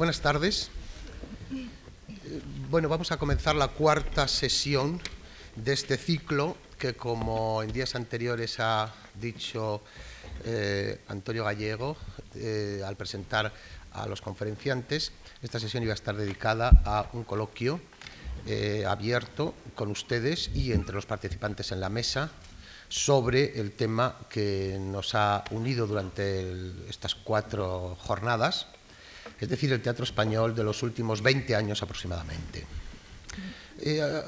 buenas tardes. Bueno, vamos a comenzar la cuarta sesión de este ciclo que, como en días anteriores ha dicho eh, Antonio Gallego eh, al presentar a los conferenciantes, esta sesión iba a estar dedicada a un coloquio eh, abierto con ustedes y entre los participantes en la mesa sobre el tema que nos ha unido durante estas cuatro jornadas, es decir, el teatro español de los últimos 20 años aproximadamente. Eh,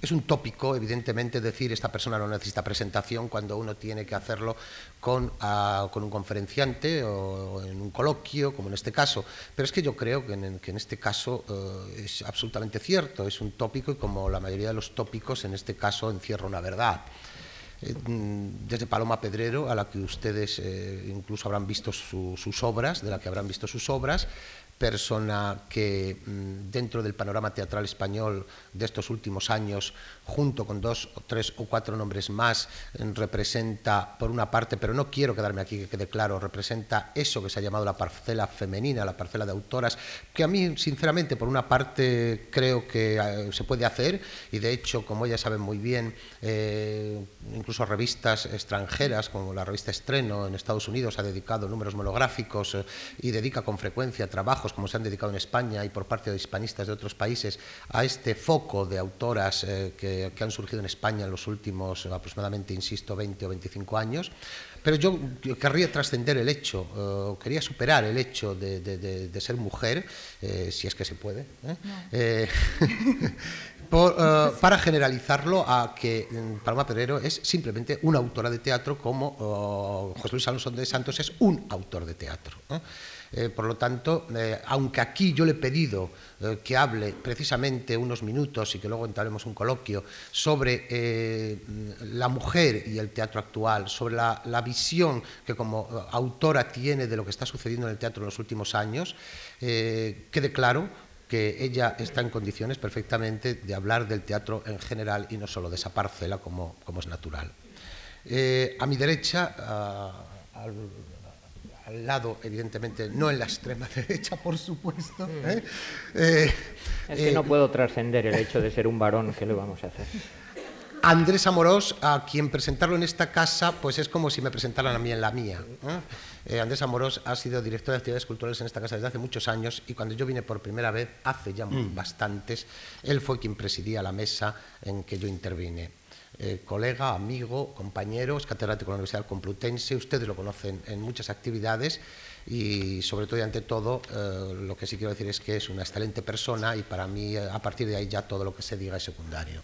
es un tópico, evidentemente, decir esta persona no necesita presentación cuando uno tiene que hacerlo con, ah, un conferenciante o en un coloquio, como en este caso. Pero es que yo creo que en, este caso eh, es absolutamente cierto, es un tópico y como la mayoría de los tópicos, en este caso encierra una verdad. Eh, desde Paloma Pedrero, a la que ustedes eh, incluso habrán visto sus obras, de la que habrán visto sus obras, persona que mm, dentro del panorama teatral español de estos últimos años, junto con dos o tres o cuatro nombres más, mm, representa, por una parte, pero no quiero quedarme aquí que quede claro, representa eso que se ha llamado la parcela femenina, la parcela de autoras, que a mí, sinceramente, por una parte creo que eh, se puede hacer, y de hecho, como ella saben muy bien, eh, incluso revistas extranjeras, como la revista Estreno en Estados Unidos, ha dedicado números monográficos eh, y dedica con frecuencia trabajos como se han dedicado en España y por parte de hispanistas de otros países, a este foco de autoras eh, que, han surgido en España en los últimos aproximadamente, insisto, 20 o 25 años. Pero yo, querría trascender el hecho, eh, quería superar el hecho de, ser mujer, eh, si es que se puede, para generalizarlo a que mm, Paloma Pedrero es simplemente una autora de teatro como José Luis Alonso de Santos es un autor de teatro. Eh, por lo tanto, eh, aunque aquí yo le he pedido eh, que hable precisamente unos minutos y que luego entablemos un coloquio sobre la mujer y el teatro actual, sobre la, visión que como autora tiene de lo que está sucediendo en el teatro en los últimos años, quede claro que ella está en condiciones perfectamente de hablar del teatro en general y no solo de esa parcela como, es natural. a mi derecha, al al lado, evidentemente, no en la extrema derecha, por supuesto. ¿eh? Eh, es que no eh, puedo trascender el hecho de ser un varón, ¿qué le vamos a hacer? Andrés Amorós, a quien presentarlo en esta casa, pues es como si me presentaran a mí en la mía. Andrés Amorós ha sido director de actividades culturales en esta casa desde hace muchos años y cuando yo vine por primera vez, hace ya mm. bastantes, él fue quien presidía la mesa en que yo intervine. Eh, colega, amigo, compañero, es catedrático de la Universidad Complutense, ustedes lo conocen en muchas actividades y sobre todo y ante todo eh, lo que sí quiero decir es que es una excelente persona y para mí eh, a partir de ahí ya todo lo que se diga es secundario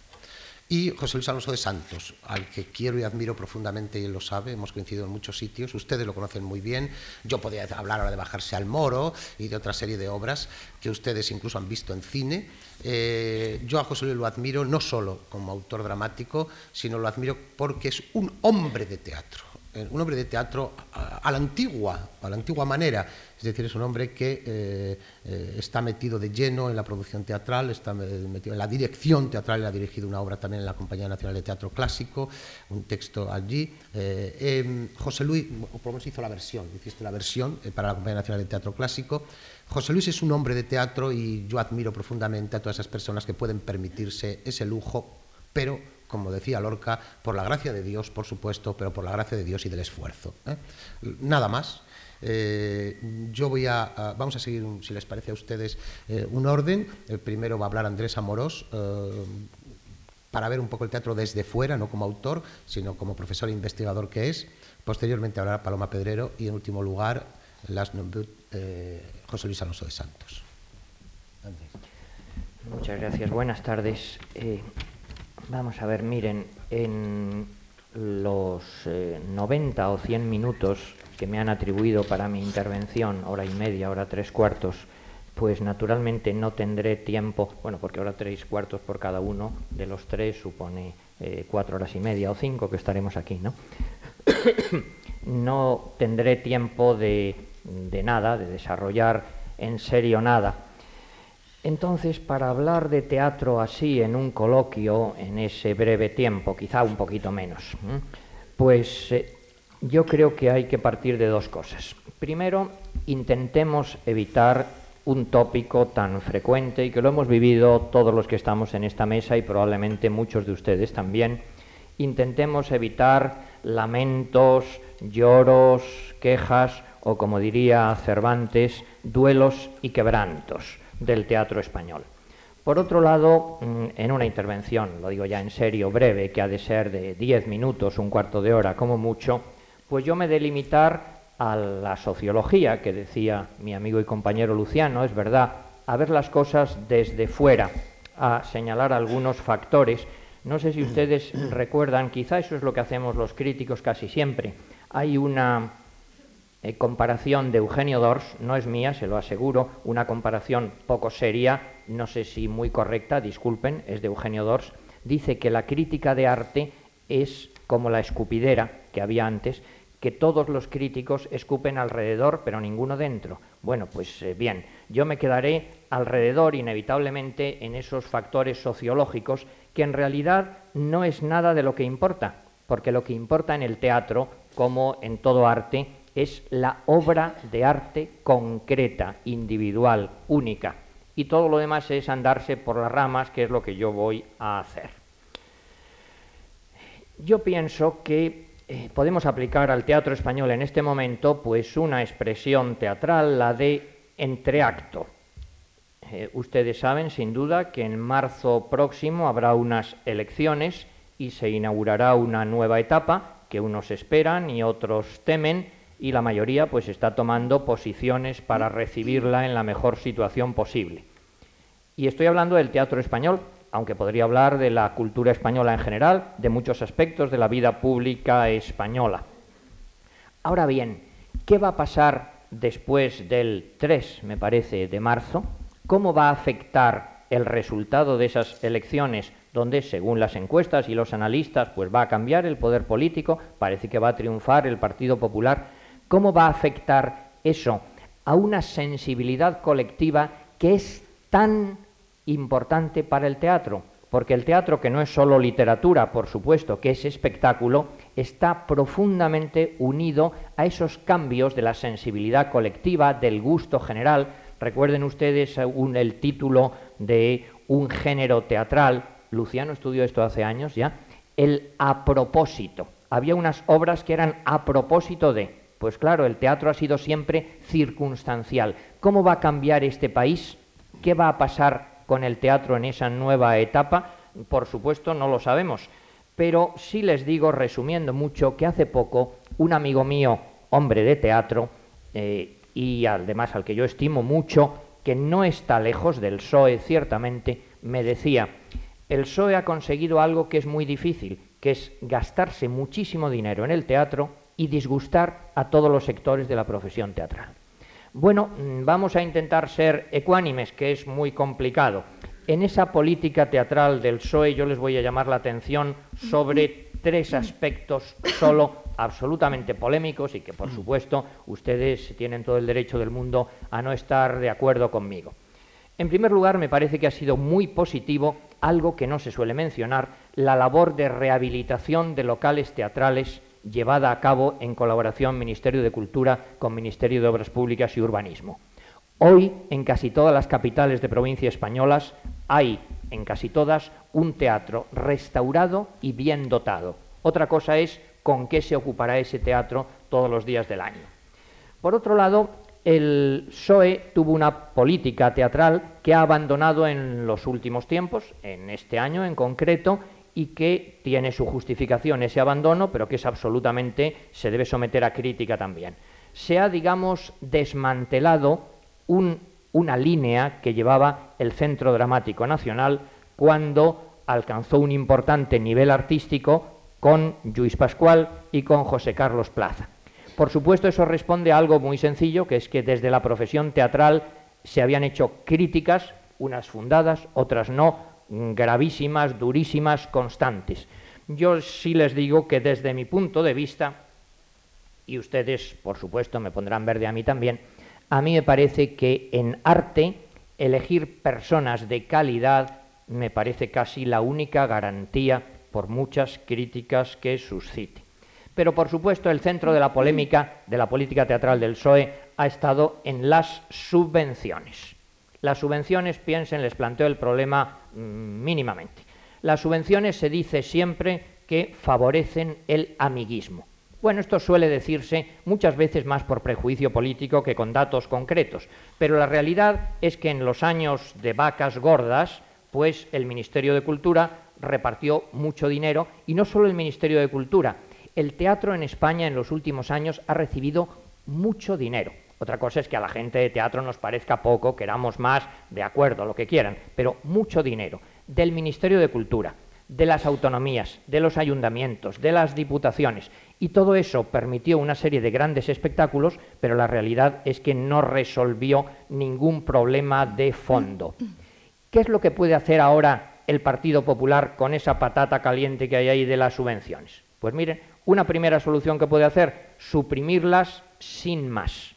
y José Luis Alonso de Santos, al que quiero y admiro profundamente y él lo sabe, hemos coincidido en muchos sitios, ustedes lo conocen muy bien, yo podría hablar ahora de Bajarse al Moro y de otra serie de obras que ustedes incluso han visto en cine. Eh, yo a José Luis lo admiro no solo como autor dramático, sino lo admiro porque es un hombre de teatro eh, un hombre de teatro a, la antigua, a la antigua manera, es decir, es un hombre que eh, eh, está metido de lleno en la producción teatral, está metido en la dirección teatral, él ha dirigido una obra también en la Compañía Nacional de Teatro Clásico, un texto allí. Em, José Luis, por lo menos hizo la versión, hiciste la versión para la Compañía Nacional de Teatro Clásico. José Luis es un hombre de teatro y yo admiro profundamente a todas esas personas que pueden permitirse ese lujo, pero como decía Lorca, por la gracia de Dios, por supuesto, pero por la gracia de Dios y del esfuerzo. ¿eh? Nada más. Eh, yo voy a, vamos a seguir, si les parece a ustedes, eh, un orden. El primero va a hablar Andrés Amorós para ver un poco el teatro desde fuera, no como autor, sino como profesor e investigador que es. Posteriormente hablará Paloma Pedrero y, en último lugar, José Luis Alonso de Santos. Muchas gracias. Buenas tardes. Vamos a ver, miren, en los 90 eh, o 100 minutos que me han atribuido para mi intervención, hora y media, hora tres cuartos, pues naturalmente no tendré tiempo, bueno, porque ahora tres cuartos por cada uno de los tres supone eh, cuatro horas y media o cinco que estaremos aquí, ¿no? no tendré tiempo de, de nada, de desarrollar en serio nada entonces, para hablar de teatro así en un coloquio, en ese breve tiempo, quizá un poquito menos, pues eh, yo creo que hay que partir de dos cosas. Primero, intentemos evitar un tópico tan frecuente y que lo hemos vivido todos los que estamos en esta mesa y probablemente muchos de ustedes también. Intentemos evitar lamentos, lloros, quejas o, como diría Cervantes, duelos y quebrantos del teatro español. Por otro lado, mm, en una intervención, lo digo ya en serio, breve, que ha de ser de diez minutos, un cuarto de hora como mucho, pues yo me de limitar a la sociología, que decía mi amigo y compañero Luciano, es verdad, a ver las cosas desde fuera, a señalar algunos factores. No sé si ustedes recuerdan, quizá eso es lo que hacemos los críticos casi siempre. Hay una eh, comparación de Eugenio Dors, no es mía, se lo aseguro, una comparación poco seria, no sé si muy correcta, disculpen, es de Eugenio Dors, dice que la crítica de arte es como la escupidera que había antes, que todos los críticos escupen alrededor, pero ninguno dentro. Bueno, pues eh, bien, yo me quedaré alrededor inevitablemente en esos factores sociológicos que en realidad no es nada de lo que importa, porque lo que importa en el teatro, como en todo arte, es la obra de arte concreta, individual, única. Y todo lo demás es andarse por las ramas, que es lo que yo voy a hacer. Yo pienso que eh, podemos aplicar al teatro español en este momento pues una expresión teatral, la de entreacto. Eh, ustedes saben sin duda que en marzo próximo habrá unas elecciones y se inaugurará una nueva etapa que unos esperan y otros temen y la mayoría pues está tomando posiciones para recibirla en la mejor situación posible. Y estoy hablando del teatro español, aunque podría hablar de la cultura española en general, de muchos aspectos de la vida pública española. Ahora bien, ¿qué va a pasar después del 3, me parece, de marzo? ¿Cómo va a afectar el resultado de esas elecciones donde, según las encuestas y los analistas, pues va a cambiar el poder político, parece que va a triunfar el Partido Popular? ¿Cómo va a afectar eso a una sensibilidad colectiva que es tan importante para el teatro, porque el teatro, que no es solo literatura, por supuesto, que es espectáculo, está profundamente unido a esos cambios de la sensibilidad colectiva, del gusto general. Recuerden ustedes el título de un género teatral, Luciano estudió esto hace años ya, el a propósito. Había unas obras que eran a propósito de, pues claro, el teatro ha sido siempre circunstancial. ¿Cómo va a cambiar este país? ¿Qué va a pasar con el teatro en esa nueva etapa? Por supuesto, no lo sabemos. Pero sí les digo, resumiendo mucho, que hace poco un amigo mío, hombre de teatro, eh, y además al que yo estimo mucho, que no está lejos del PSOE, ciertamente, me decía, el PSOE ha conseguido algo que es muy difícil, que es gastarse muchísimo dinero en el teatro y disgustar a todos los sectores de la profesión teatral. Bueno, mm, vamos a intentar ser ecuánimes, que es muy complicado. En esa política teatral del PSOE yo les voy a llamar la atención sobre tres aspectos solo absolutamente polémicos y que por supuesto ustedes tienen todo el derecho del mundo a no estar de acuerdo conmigo. En primer lugar, me parece que ha sido muy positivo algo que no se suele mencionar, la labor de rehabilitación de locales teatrales llevada a cabo en colaboración Ministerio de Cultura con Ministerio de Obras Públicas y Urbanismo. Hoy, en casi todas las capitales de provincia españolas, hay, en casi todas, un teatro restaurado y bien dotado. Otra cosa es con qué se ocupará ese teatro todos los días del año. Por otro lado, el PSOE tuvo una política teatral que ha abandonado en los últimos tiempos, en este año en concreto, y que tiene su justificación ese abandono, pero que es absolutamente, se debe someter a crítica también. Se ha, digamos, desmantelado una línea que llevaba el Centro Dramático Nacional cuando alcanzó un importante nivel artístico con Luis Pascual y con José Carlos Plaza. Por supuesto, eso responde a algo muy sencillo, que es que desde la profesión teatral se habían hecho críticas, unas fundadas, otras no, gravísimas, durísimas, constantes. Yo sí les digo que desde mi punto de vista, y ustedes por supuesto me pondrán verde a mí también, a mí me parece que en arte elegir personas de calidad me parece casi la única garantía por muchas críticas que suscite. Pero por supuesto el centro de la polémica de la política teatral del PSOE ha estado en las subvenciones. Las subvenciones, piensen, les planteo el problema mm, mínimamente. Las subvenciones se dice siempre que favorecen el amiguismo. Bueno, esto suele decirse muchas veces más por prejuicio político que con datos concretos, pero la realidad es que en los años de vacas gordas, pues el Ministerio de Cultura repartió mucho dinero y no solo el Ministerio de Cultura, el teatro en España en los últimos años ha recibido mucho dinero. Otra cosa es que a la gente de teatro nos parezca poco, queramos más, de acuerdo, lo que quieran, pero mucho dinero del Ministerio de Cultura, de las autonomías, de los ayuntamientos, de las diputaciones. Y todo eso permitió una serie de grandes espectáculos, pero la realidad es que no resolvió ningún problema de fondo. ¿Qué es lo que puede hacer ahora el Partido Popular con esa patata caliente que hay ahí de las subvenciones? Pues miren, una primera solución que puede hacer, suprimirlas sin más,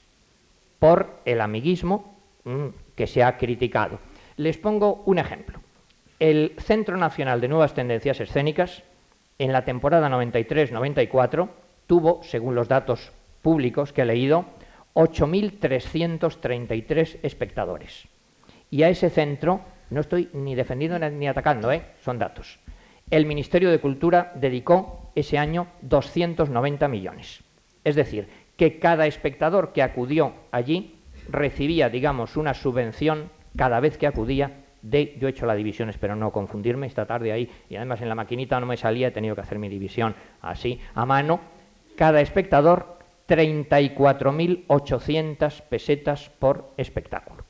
por el amiguismo mm, que se ha criticado. Les pongo un ejemplo. El Centro Nacional de Nuevas Tendencias Escénicas, en la temporada 93-94, tuvo, según los datos públicos que he leído, 8.333 espectadores. Y a ese centro no estoy ni defendiendo ni atacando, ¿eh? son datos. El Ministerio de Cultura dedicó ese año 290 millones. Es decir, que cada espectador que acudió allí recibía, digamos, una subvención cada vez que acudía de, yo he hecho la división, espero no confundirme, esta tarde ahí, y además en la maquinita no me salía, he tenido que hacer mi división así, a mano, cada espectador 34.800 pesetas por espectáculo.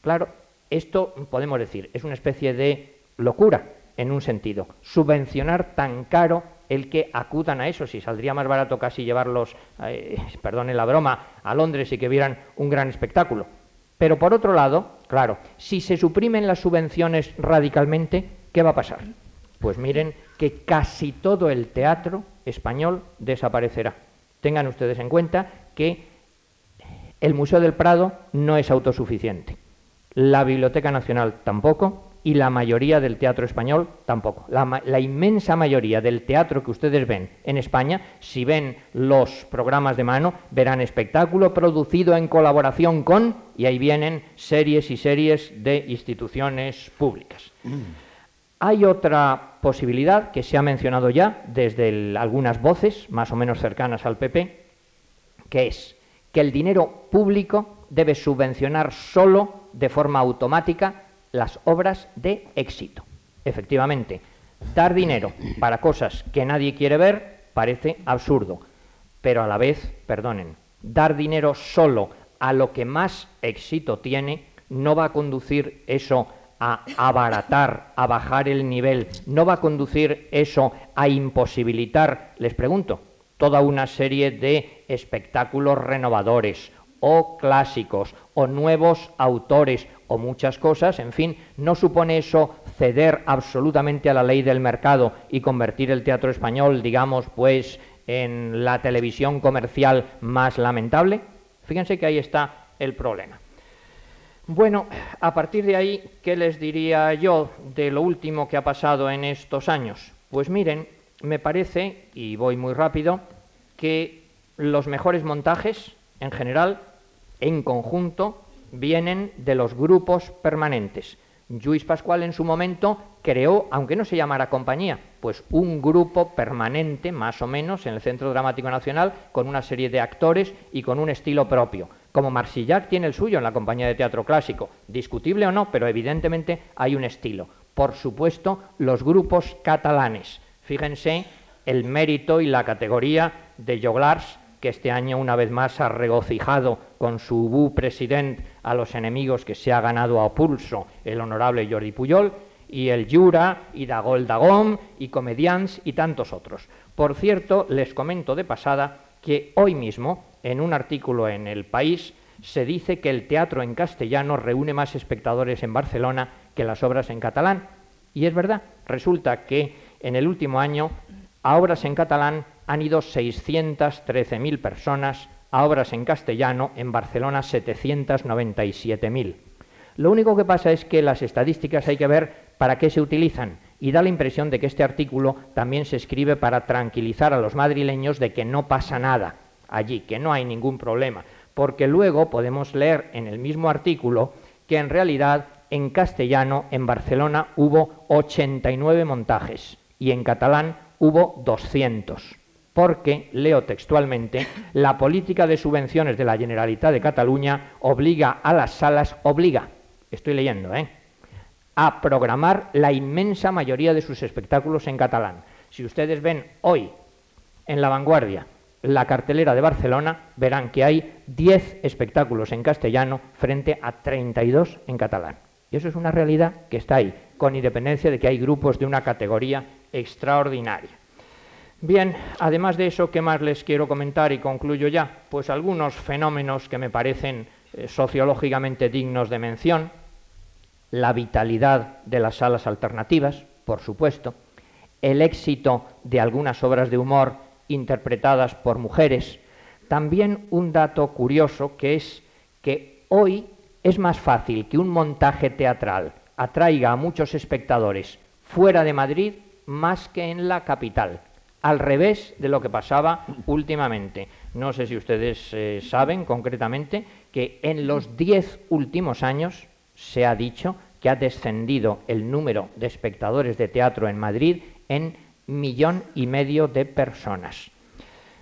Claro, esto podemos decir, es una especie de locura en un sentido, subvencionar tan caro el que acudan a eso, si saldría más barato casi llevarlos, eh, perdone la broma, a Londres y que vieran un gran espectáculo. Pero por otro lado, claro, si se suprimen las subvenciones radicalmente, ¿qué va a pasar? Pues miren que casi todo el teatro español desaparecerá. Tengan ustedes en cuenta que el Museo del Prado no es autosuficiente, la Biblioteca Nacional tampoco, y la mayoría del teatro español tampoco. La, inmensa mayoría del teatro que ustedes ven en España, si ven los programas de mano, verán espectáculo producido en colaboración con, y ahí vienen series y series de instituciones públicas. Hay otra posibilidad que se ha mencionado ya desde algunas voces más o menos cercanas al PP, que es que el dinero público debe subvencionar solo de forma automática las obras de éxito. Efectivamente, dar dinero para cosas que nadie quiere ver parece absurdo, pero a la vez, perdonen, dar dinero solo a lo que más éxito tiene no va a conducir eso a abaratar, a bajar el nivel, no va a conducir eso a imposibilitar, les pregunto, toda una serie de espectáculos renovadores o clásicos o nuevos autores o muchas cosas, en fin, no supone eso ceder absolutamente a la ley del mercado y convertir el teatro español, digamos, pues en la televisión comercial más lamentable. Fíjense que ahí está el problema. Bueno, a partir de ahí, ¿qué les diría yo de lo último que ha pasado en estos años? Pues miren, me parece, y voy muy rápido, que los mejores montajes, en general, en conjunto, vienen de los grupos permanentes. Luis Pascual en su momento creó, aunque no se llamara compañía, pues un grupo permanente, más o menos, en el Centro Dramático Nacional, con una serie de actores y con un estilo propio. Como Marsillac tiene el suyo en la compañía de teatro clásico, discutible o no, pero evidentemente hay un estilo. Por supuesto, los grupos catalanes. Fíjense el mérito y la categoría de Joglars, que este año una vez más ha regocijado con su bu presidente a los enemigos que se ha ganado a pulso el honorable Jordi Puyol, y el Jura, y Dagol Dagom, y Comedians, y tantos otros. Por cierto, les comento de pasada que hoy mismo, en un artículo en El País, se dice que el teatro en castellano reúne más espectadores en Barcelona que las obras en catalán. Y es verdad, resulta que en el último año a obras en catalán han ido 613.000 personas, a obras en castellano en Barcelona 797.000. Lo único que pasa es que las estadísticas hay que ver para qué se utilizan y da la impresión de que este artículo también se escribe para tranquilizar a los madrileños de que no pasa nada allí, que no hay ningún problema, porque luego podemos leer en el mismo artículo que en realidad en castellano en Barcelona hubo 89 montajes y en catalán hubo 200 porque, leo textualmente, la política de subvenciones de la Generalitat de Cataluña obliga a las salas, obliga, estoy leyendo, ¿eh? a programar la inmensa mayoría de sus espectáculos en catalán. Si ustedes ven hoy en La Vanguardia la cartelera de Barcelona, verán que hay 10 espectáculos en castellano frente a 32 en catalán. Y eso es una realidad que está ahí, con independencia de que hay grupos de una categoría extraordinaria. Bien, además de eso, ¿qué más les quiero comentar y concluyo ya? Pues algunos fenómenos que me parecen eh, sociológicamente dignos de mención. La vitalidad de las salas alternativas, por supuesto. El éxito de algunas obras de humor interpretadas por mujeres. También un dato curioso que es que hoy es más fácil que un montaje teatral atraiga a muchos espectadores fuera de Madrid más que en la capital al revés de lo que pasaba últimamente. No sé si ustedes eh, saben concretamente que en los diez últimos años se ha dicho que ha descendido el número de espectadores de teatro en Madrid en millón y medio de personas.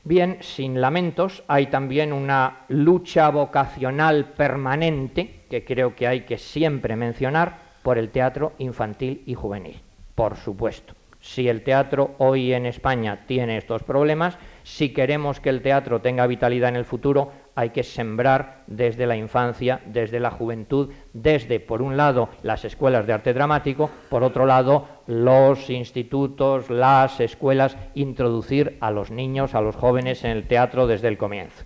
Bien, sin lamentos, hay también una lucha vocacional permanente que creo que hay que siempre mencionar por el teatro infantil y juvenil, por supuesto si el teatro hoy en España tiene estos problemas, si queremos que el teatro tenga vitalidad en el futuro, hay que sembrar desde la infancia, desde la juventud, desde, por un lado, las escuelas de arte dramático, por otro lado, los institutos, las escuelas, introducir a los niños, a los jóvenes en el teatro desde el comienzo.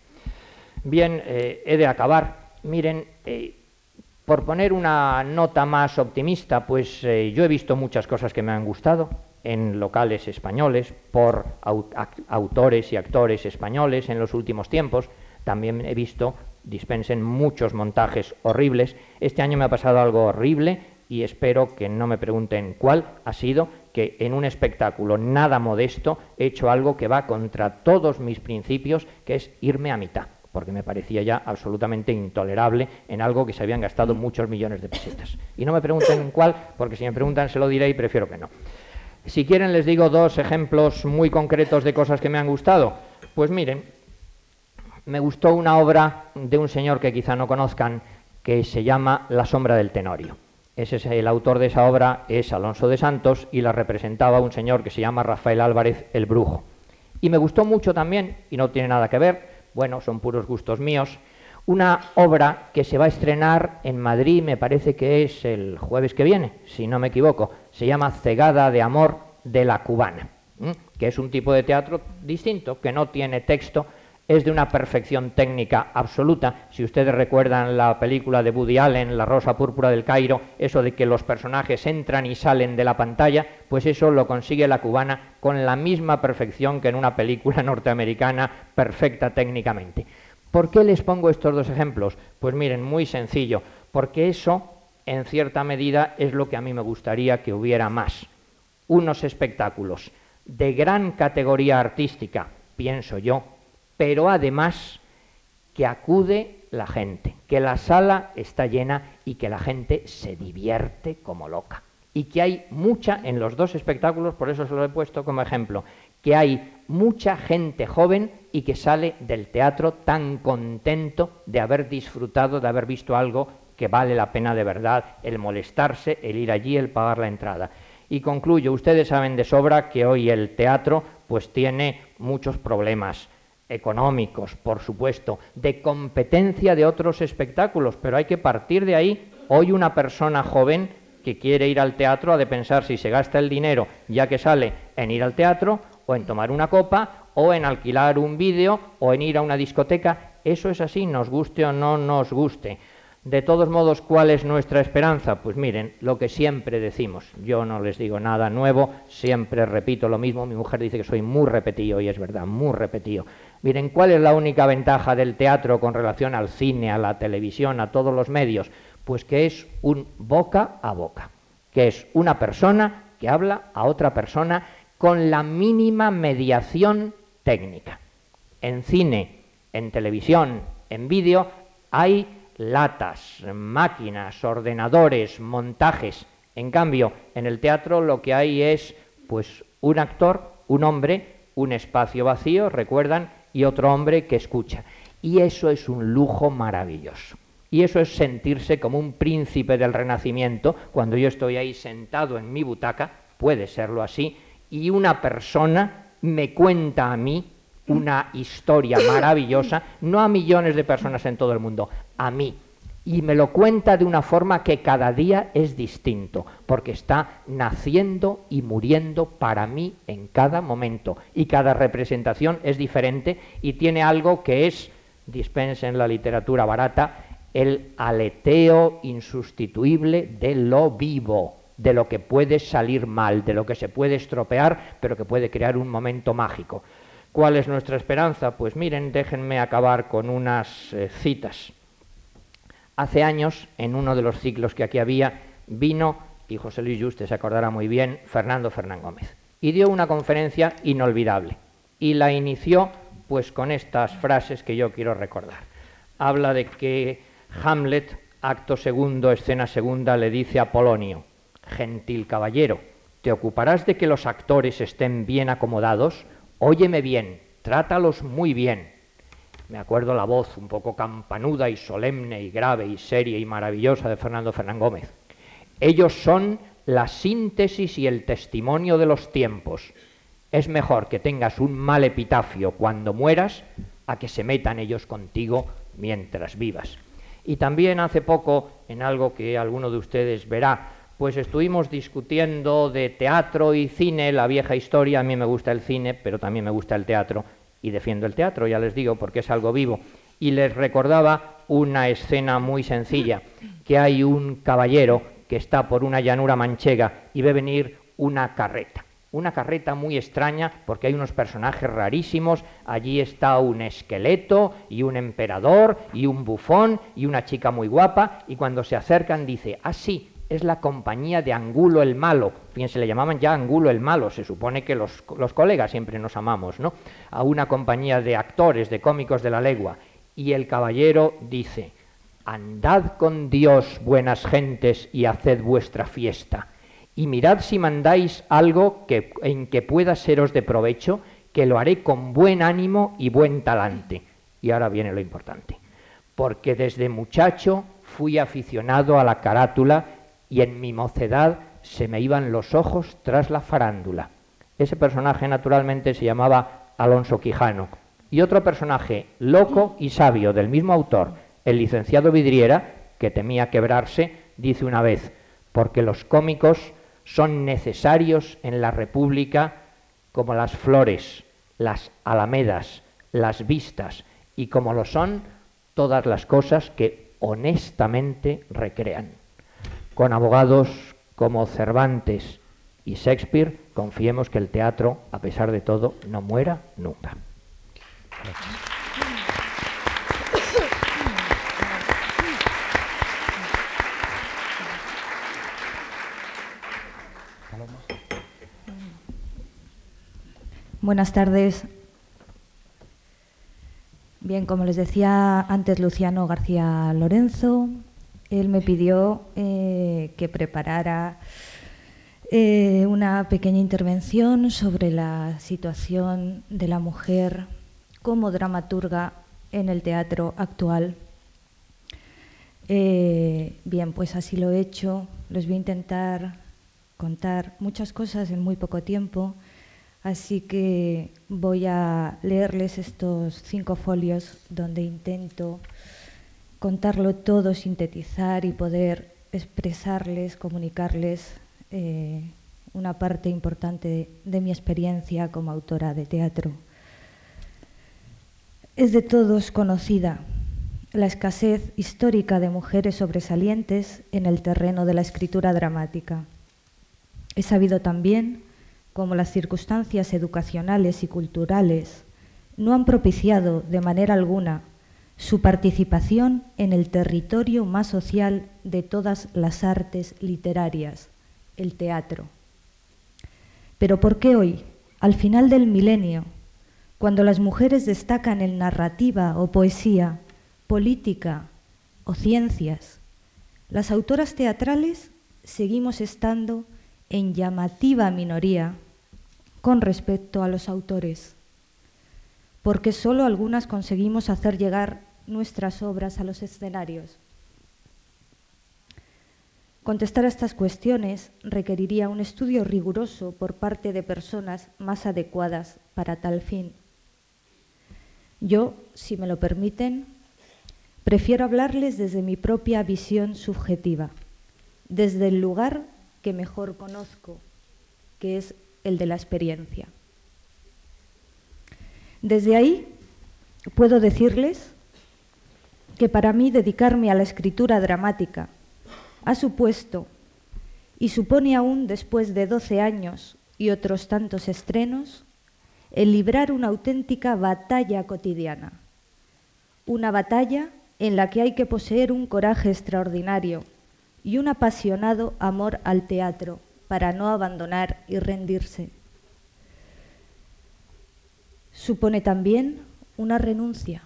Bien, eh, he de acabar. Miren, eh, por poner una nota más optimista, pues eh, yo he visto muchas cosas que me han gustado en locales españoles por autores y actores españoles en los últimos tiempos. También he visto, dispensen, muchos montajes horribles. Este año me ha pasado algo horrible y espero que no me pregunten cuál ha sido, que en un espectáculo nada modesto he hecho algo que va contra todos mis principios, que es irme a mitad porque me parecía ya absolutamente intolerable en algo que se habían gastado muchos millones de pesetas. Y no me pregunten en cuál, porque si me preguntan se lo diré y prefiero que no. Si quieren les digo dos ejemplos muy concretos de cosas que me han gustado. Pues miren, me gustó una obra de un señor que quizá no conozcan que se llama La sombra del Tenorio. Ese es el autor de esa obra es Alonso de Santos y la representaba un señor que se llama Rafael Álvarez el Brujo. Y me gustó mucho también, y no tiene nada que ver, bueno, son puros gustos míos, una obra que se va a estrenar en Madrid, me parece que es el jueves que viene, si no me equivoco, se llama Cegada de Amor de la Cubana, que es un tipo de teatro distinto, que no tiene texto, es de una perfección técnica absoluta. Si ustedes recuerdan la película de Woody Allen, La Rosa Púrpura del Cairo, eso de que los personajes entran y salen de la pantalla, pues eso lo consigue la cubana con la misma perfección que en una película norteamericana perfecta técnicamente. ¿Por qué les pongo estos dos ejemplos? Pues miren, muy sencillo, porque eso, en cierta medida, es lo que a mí me gustaría que hubiera más. Unos espectáculos de gran categoría artística, pienso yo, pero además que acude la gente, que la sala está llena y que la gente se divierte como loca. Y que hay mucha, en los dos espectáculos, por eso se lo he puesto como ejemplo, que hay mucha gente joven y que sale del teatro tan contento de haber disfrutado, de haber visto algo que vale la pena de verdad, el molestarse, el ir allí, el pagar la entrada. Y concluyo, ustedes saben de sobra que hoy el teatro pues tiene muchos problemas económicos, por supuesto, de competencia de otros espectáculos, pero hay que partir de ahí. Hoy una persona joven que quiere ir al teatro ha de pensar si se gasta el dinero ya que sale en ir al teatro o en tomar una copa, o en alquilar un vídeo, o en ir a una discoteca. Eso es así, nos guste o no nos guste. De todos modos, ¿cuál es nuestra esperanza? Pues miren, lo que siempre decimos. Yo no les digo nada nuevo, siempre repito lo mismo. Mi mujer dice que soy muy repetido y es verdad, muy repetido. Miren, ¿cuál es la única ventaja del teatro con relación al cine, a la televisión, a todos los medios? Pues que es un boca a boca, que es una persona que habla a otra persona con la mínima mediación técnica. En cine, en televisión, en vídeo, hay latas, máquinas, ordenadores, montajes. En cambio, en el teatro lo que hay es pues un actor, un hombre, un espacio vacío, recuerdan, y otro hombre que escucha. Y eso es un lujo maravilloso. Y eso es sentirse como un príncipe del Renacimiento cuando yo estoy ahí sentado en mi butaca, puede serlo así, y una persona me cuenta a mí una historia maravillosa, no a millones de personas en todo el mundo, a mí. Y me lo cuenta de una forma que cada día es distinto, porque está naciendo y muriendo para mí en cada momento. Y cada representación es diferente y tiene algo que es, dispense en la literatura barata, el aleteo insustituible de lo vivo, de lo que puede salir mal, de lo que se puede estropear, pero que puede crear un momento mágico. ¿Cuál es nuestra esperanza? Pues miren, déjenme acabar con unas eh, citas. Hace años, en uno de los ciclos que aquí había, vino, y José Luis Juste se acordará muy bien, Fernando Fernán Gómez, y dio una conferencia inolvidable. Y la inició pues con estas frases que yo quiero recordar. Habla de que Hamlet, acto segundo, escena segunda, le dice a Polonio, gentil caballero, ¿te ocuparás de que los actores estén bien acomodados? Óyeme bien, trátalos muy bien. Me acuerdo la voz un poco campanuda y solemne y grave y seria y maravillosa de Fernando Fernán Gómez. Ellos son la síntesis y el testimonio de los tiempos. Es mejor que tengas un mal epitafio cuando mueras a que se metan ellos contigo mientras vivas. Y también hace poco, en algo que alguno de ustedes verá, pues estuvimos discutiendo de teatro y cine, la vieja historia, a mí me gusta el cine, pero también me gusta el teatro, y defiendo el teatro, ya les digo, porque es algo vivo. Y les recordaba una escena muy sencilla, que hay un caballero que está por una llanura manchega y ve venir una carreta una carreta muy extraña porque hay unos personajes rarísimos. Allí está un esqueleto y un emperador y un bufón y una chica muy guapa y cuando se acercan dice, ah sí, es la compañía de Angulo el Malo. Fíjense, le llamaban ya Angulo el Malo, se supone que los, los colegas siempre nos amamos, ¿no? A una compañía de actores, de cómicos de la legua. Y el caballero dice, andad con Dios, buenas gentes, y haced vuestra fiesta y mirad si mandáis algo que, en que pueda seros de provecho, que lo haré con buen ánimo y buen talante. Y ahora viene lo importante, porque desde muchacho fui aficionado a la carátula y en mi mocedad se me iban los ojos tras la farándula. Ese personaje naturalmente se llamaba Alonso Quijano. Y otro personaje loco y sabio del mismo autor, el licenciado Vidriera, que temía quebrarse, dice una vez, porque los cómicos son necesarios en la República como las flores, las alamedas, las vistas y como lo son todas las cosas que honestamente recrean. Con abogados como Cervantes y Shakespeare, confiemos que el teatro, a pesar de todo, no muera nunca. Buenas tardes. Bien, como les decía antes Luciano García Lorenzo, él me pidió eh, que preparara eh, una pequeña intervención sobre la situación de la mujer como dramaturga en el teatro actual. Eh, bien, pues así lo he hecho. Les voy a intentar contar muchas cosas en muy poco tiempo Así que voy a leerles estos cinco folios donde intento contarlo todo, sintetizar y poder expresarles, comunicarles eh, una parte importante de mi experiencia como autora de teatro. Es de todos conocida la escasez histórica de mujeres sobresalientes en el terreno de la escritura dramática. He sabido también como las circunstancias educacionales y culturales no han propiciado de manera alguna su participación en el territorio más social de todas las artes literarias, el teatro. Pero ¿por qué hoy, al final del milenio, cuando las mujeres destacan en narrativa o poesía, política o ciencias, las autoras teatrales seguimos estando en llamativa minoría con respecto a los autores, porque solo algunas conseguimos hacer llegar nuestras obras a los escenarios. Contestar a estas cuestiones requeriría un estudio riguroso por parte de personas más adecuadas para tal fin. Yo, si me lo permiten, prefiero hablarles desde mi propia visión subjetiva, desde el lugar que mejor conozco, que es el de la experiencia. Desde ahí puedo decirles que para mí dedicarme a la escritura dramática ha supuesto y supone aún después de 12 años y otros tantos estrenos el librar una auténtica batalla cotidiana, una batalla en la que hay que poseer un coraje extraordinario y un apasionado amor al teatro para no abandonar y rendirse. Supone también una renuncia,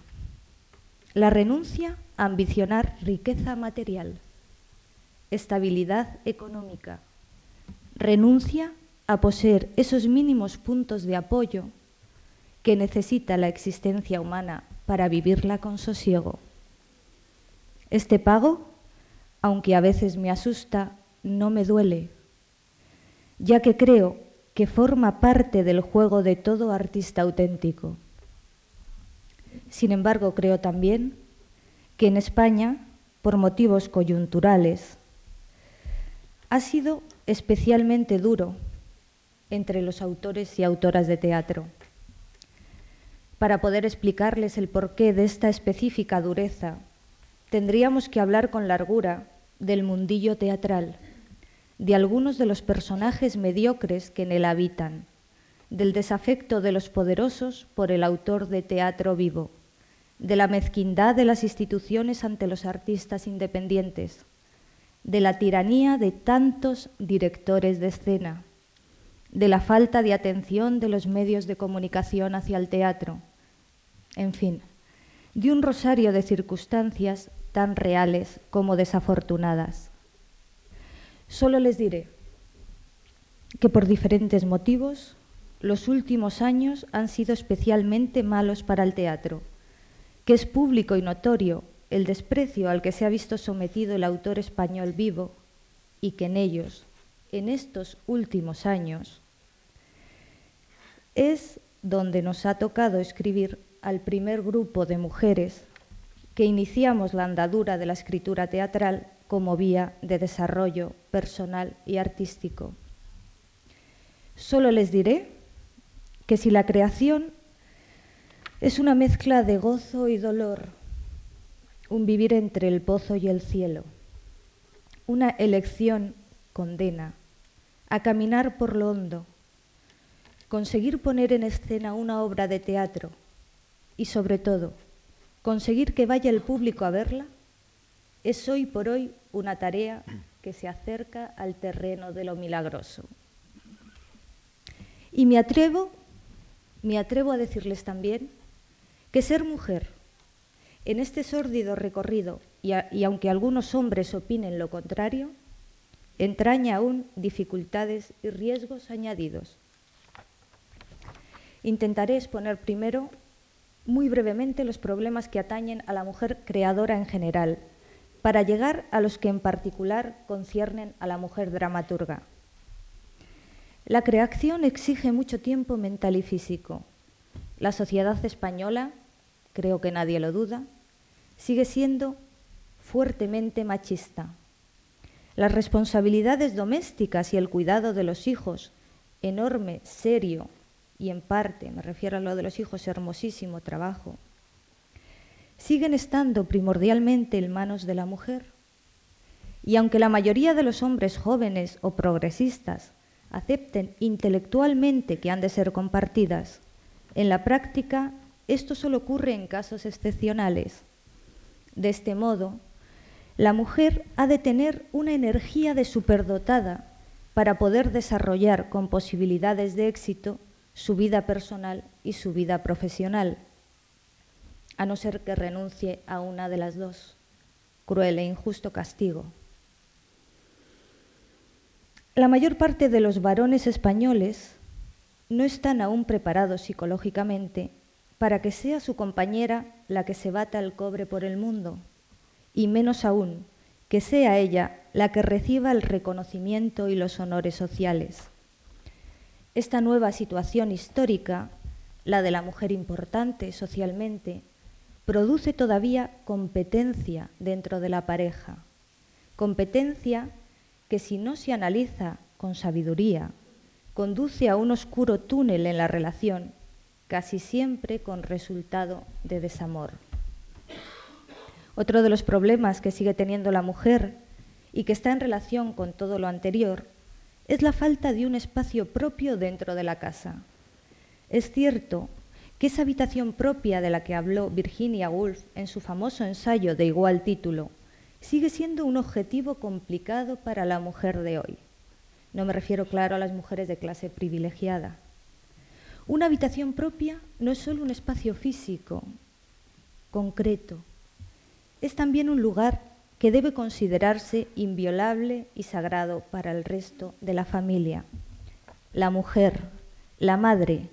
la renuncia a ambicionar riqueza material, estabilidad económica, renuncia a poseer esos mínimos puntos de apoyo que necesita la existencia humana para vivirla con sosiego. Este pago, aunque a veces me asusta, no me duele, ya que creo que forma parte del juego de todo artista auténtico. Sin embargo, creo también que en España, por motivos coyunturales, ha sido especialmente duro entre los autores y autoras de teatro. Para poder explicarles el porqué de esta específica dureza, tendríamos que hablar con largura del mundillo teatral, de algunos de los personajes mediocres que en él habitan, del desafecto de los poderosos por el autor de teatro vivo, de la mezquindad de las instituciones ante los artistas independientes, de la tiranía de tantos directores de escena, de la falta de atención de los medios de comunicación hacia el teatro, en fin, de un rosario de circunstancias tan reales como desafortunadas. Solo les diré que por diferentes motivos los últimos años han sido especialmente malos para el teatro, que es público y notorio el desprecio al que se ha visto sometido el autor español vivo y que en ellos, en estos últimos años, es donde nos ha tocado escribir al primer grupo de mujeres que iniciamos la andadura de la escritura teatral como vía de desarrollo personal y artístico. Solo les diré que si la creación es una mezcla de gozo y dolor, un vivir entre el pozo y el cielo, una elección condena a caminar por lo hondo, conseguir poner en escena una obra de teatro y sobre todo conseguir que vaya el público a verla, es hoy por hoy una tarea que se acerca al terreno de lo milagroso. Y me atrevo, me atrevo a decirles también que ser mujer en este sórdido recorrido, y, y aunque algunos hombres opinen lo contrario, entraña aún dificultades y riesgos añadidos. Intentaré exponer primero muy brevemente los problemas que atañen a la mujer creadora en general, para llegar a los que en particular conciernen a la mujer dramaturga. La creación exige mucho tiempo mental y físico. La sociedad española, creo que nadie lo duda, sigue siendo fuertemente machista. Las responsabilidades domésticas y el cuidado de los hijos, enorme, serio y en parte, me refiero a lo de los hijos, hermosísimo trabajo, siguen estando primordialmente en manos de la mujer. Y aunque la mayoría de los hombres jóvenes o progresistas acepten intelectualmente que han de ser compartidas, en la práctica esto solo ocurre en casos excepcionales. De este modo, la mujer ha de tener una energía de superdotada para poder desarrollar con posibilidades de éxito su vida personal y su vida profesional, a no ser que renuncie a una de las dos. cruel e injusto castigo. La mayor parte de los varones españoles no están aún preparados psicológicamente para que sea su compañera la que se bata el cobre por el mundo, y menos aún que sea ella la que reciba el reconocimiento y los honores sociales. Esta nueva situación histórica, la de la mujer importante socialmente, produce todavía competencia dentro de la pareja, competencia que si no se analiza con sabiduría, conduce a un oscuro túnel en la relación, casi siempre con resultado de desamor. Otro de los problemas que sigue teniendo la mujer y que está en relación con todo lo anterior es la falta de un espacio propio dentro de la casa. Es cierto que esa habitación propia de la que habló Virginia Woolf en su famoso ensayo de igual título sigue siendo un objetivo complicado para la mujer de hoy. No me refiero, claro, a las mujeres de clase privilegiada. Una habitación propia no es solo un espacio físico, concreto, es también un lugar que debe considerarse inviolable y sagrado para el resto de la familia. La mujer, la madre,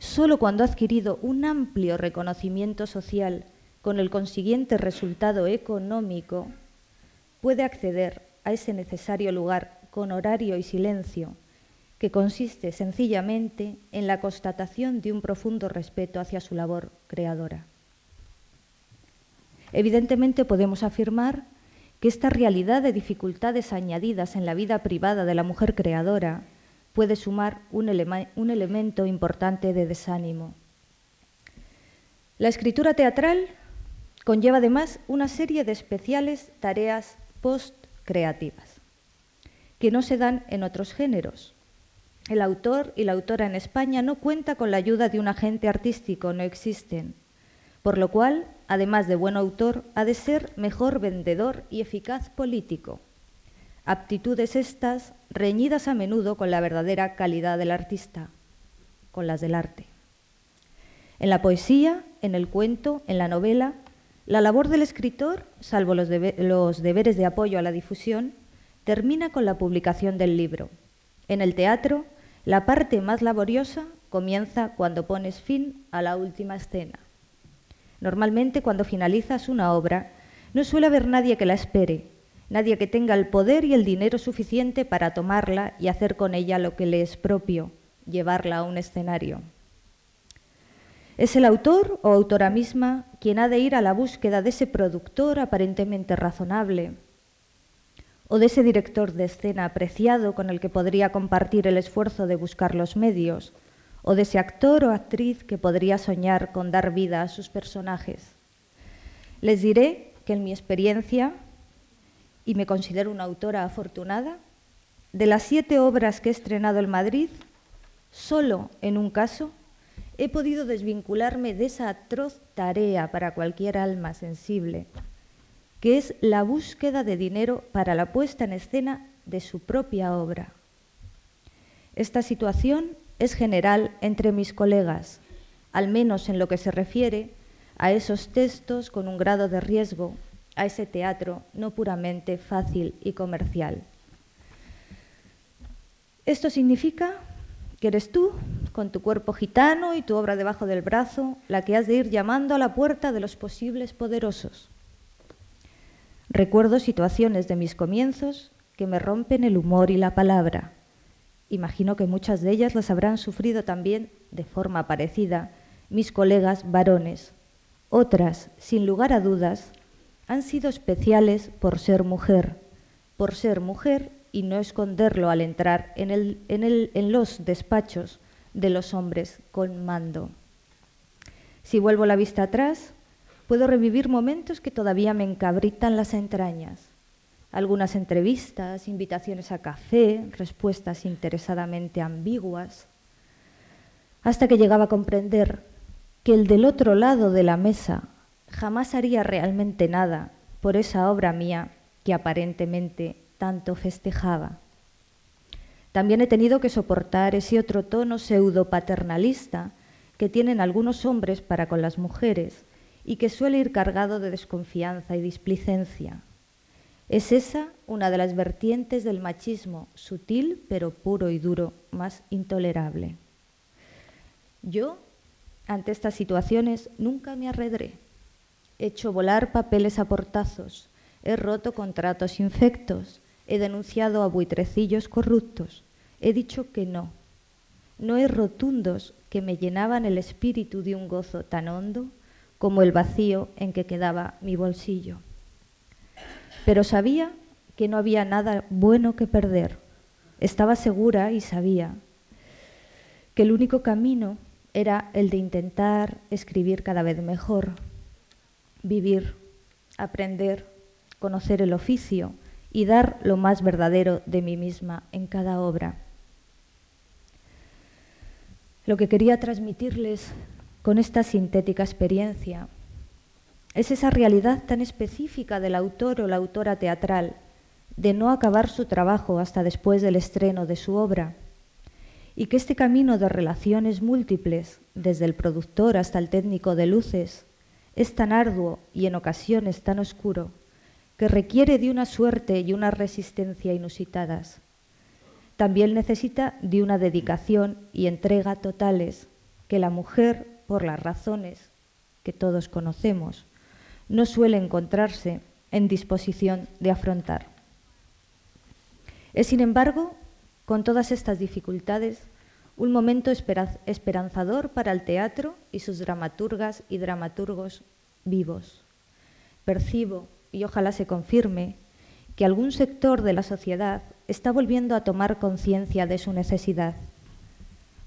solo cuando ha adquirido un amplio reconocimiento social con el consiguiente resultado económico, puede acceder a ese necesario lugar con horario y silencio, que consiste sencillamente en la constatación de un profundo respeto hacia su labor creadora. Evidentemente podemos afirmar que esta realidad de dificultades añadidas en la vida privada de la mujer creadora puede sumar un, elemento importante de desánimo. La escritura teatral conlleva además una serie de especiales tareas post-creativas que no se dan en otros géneros. El autor y la autora en España no cuenta con la ayuda de un agente artístico, no existen, por lo cual, además de buen autor, ha de ser mejor vendedor y eficaz político aptitudes estas reñidas a menudo con la verdadera calidad del artista, con las del arte. En la poesía, en el cuento, en la novela, la labor del escritor, salvo los, deberes de apoyo a la difusión, termina con la publicación del libro. En el teatro, la parte más laboriosa comienza cuando pones fin a la última escena. Normalmente cuando finalizas una obra, no suele haber nadie que la espere, nadie que tenga el poder y el dinero suficiente para tomarla y hacer con ella lo que le es propio, llevarla a un escenario. Es el autor o autora misma quien ha de ir a la búsqueda de ese productor aparentemente razonable, o de ese director de escena apreciado con el que podría compartir el esfuerzo de buscar los medios, o de ese actor o actriz que podría soñar con dar vida a sus personajes. Les diré que en mi experiencia y me considero una autora afortunada, de las siete obras que he estrenado en Madrid, solo en un caso he podido desvincularme de esa atroz tarea para cualquier alma sensible, que es la búsqueda de dinero para la puesta en escena de su propia obra. Esta situación es general entre mis colegas, al menos en lo que se refiere a esos textos con un grado de riesgo a ese teatro no puramente fácil y comercial. Esto significa que eres tú, con tu cuerpo gitano y tu obra debajo del brazo, la que has de ir llamando a la puerta de los posibles poderosos. Recuerdo situaciones de mis comienzos que me rompen el humor y la palabra. Imagino que muchas de ellas las habrán sufrido también de forma parecida mis colegas varones. Otras, sin lugar a dudas, han sido especiales por ser mujer, por ser mujer y no esconderlo al entrar en, los despachos de los hombres con mando. Si vuelvo la vista atrás, puedo revivir momentos que todavía me encabritan las entrañas. Algunas entrevistas, invitaciones a café, respuestas interesadamente ambiguas, hasta que llegaba a comprender que el del otro lado de la mesa jamás haría realmente nada por esa obra mía que aparentemente tanto festejaba. También he tenido que soportar ese otro tono pseudo paternalista que tienen algunos hombres para con las mujeres y que suele ir cargado de desconfianza y displicencia. Es esa una de las vertientes del machismo, sutil pero puro y duro, más intolerable. Yo, ante estas situaciones, nunca me arredré. He hecho volar papeles a portazos, he roto contratos infectos, he denunciado a buitrecillos corruptos, he dicho que no, no es rotundos que me llenaban el espíritu de un gozo tan hondo como el vacío en que quedaba mi bolsillo. Pero sabía que no había nada bueno que perder. Estaba segura y sabía que el único camino era el de intentar escribir cada vez mejor, vivir, aprender, conocer el oficio y dar lo más verdadero de mí misma en cada obra. Lo que quería transmitirles con esta sintética experiencia. Es esa realidad tan específica del autor o la autora teatral de no acabar su trabajo hasta después del estreno de su obra y que este camino de relaciones múltiples, desde el productor hasta el técnico de luces, es tan arduo y en ocasiones tan oscuro que requiere de una suerte y una resistencia inusitadas. También necesita de una dedicación y entrega totales que la mujer, por las razones que todos conocemos, no suele encontrarse en disposición de afrontar. Es, sin embargo, con todas estas dificultades, un momento esperanzador para el teatro y sus dramaturgas y dramaturgos vivos. Percibo, y ojalá se confirme, que algún sector de la sociedad está volviendo a tomar conciencia de su necesidad.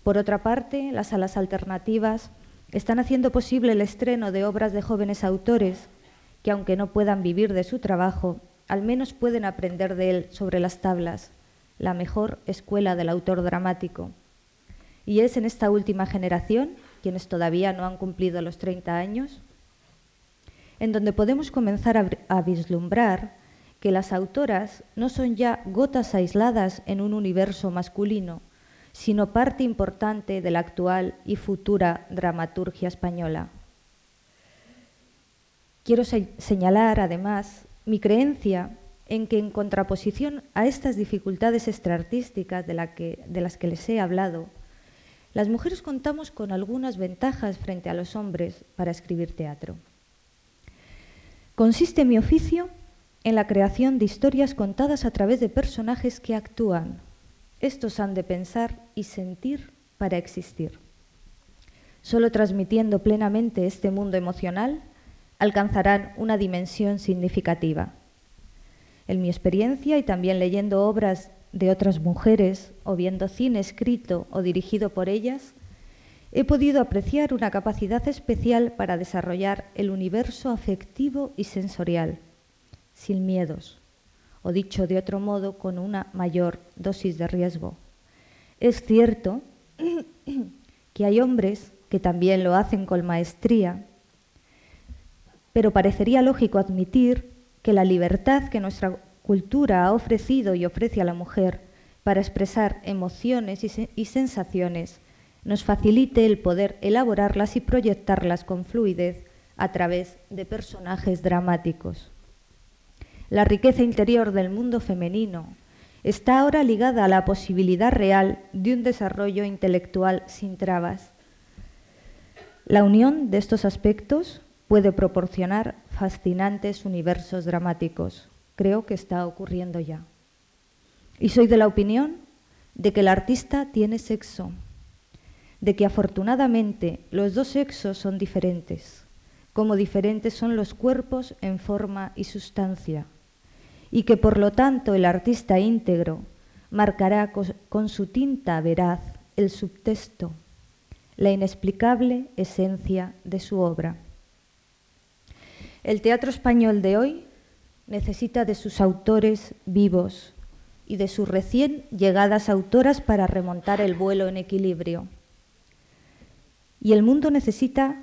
Por otra parte, las salas alternativas están haciendo posible el estreno de obras de jóvenes autores que, aunque no puedan vivir de su trabajo, al menos pueden aprender de él sobre las tablas, la mejor escuela del autor dramático. Y es en esta última generación, quienes todavía no han cumplido los 30 años, en donde podemos comenzar a, vislumbrar que las autoras no son ya gotas aisladas en un universo masculino, sino parte importante de la actual y futura dramaturgia española. Quiero señalar, además, mi creencia en que en contraposición a estas dificultades extraartísticas de, las que les he hablado, las mujeres contamos con algunas ventajas frente a los hombres para escribir teatro. Consiste mi oficio en la creación de historias contadas a través de personajes que actúan. Estos han de pensar y sentir para existir. Solo transmitiendo plenamente este mundo emocional alcanzarán una dimensión significativa. En mi experiencia y también leyendo obras de otras mujeres o viendo cine escrito o dirigido por ellas, he podido apreciar una capacidad especial para desarrollar el universo afectivo y sensorial sin miedos, o dicho de otro modo, con una mayor dosis de riesgo. Es cierto que hay hombres que también lo hacen con maestría, pero parecería lógico admitir que la libertad que nuestra cultura ha ofrecido y ofrece a la mujer para expresar emociones y, sensaciones nos facilite el poder elaborarlas y proyectarlas con fluidez a través de personajes dramáticos. La riqueza interior del mundo femenino está ahora ligada a la posibilidad real de un desarrollo intelectual sin trabas. La unión de estos aspectos puede proporcionar fascinantes universos dramáticos. Creo que está ocurriendo ya. Y soy de la opinión de que el artista tiene sexo, de que afortunadamente los dos sexos son diferentes, como diferentes son los cuerpos en forma y sustancia y que por lo tanto el artista íntegro marcará con su tinta veraz el subtexto, la inexplicable esencia de su obra. El teatro español de hoy necesita de sus autores vivos y de sus recién llegadas autoras para remontar el vuelo en equilibrio. Y el mundo necesita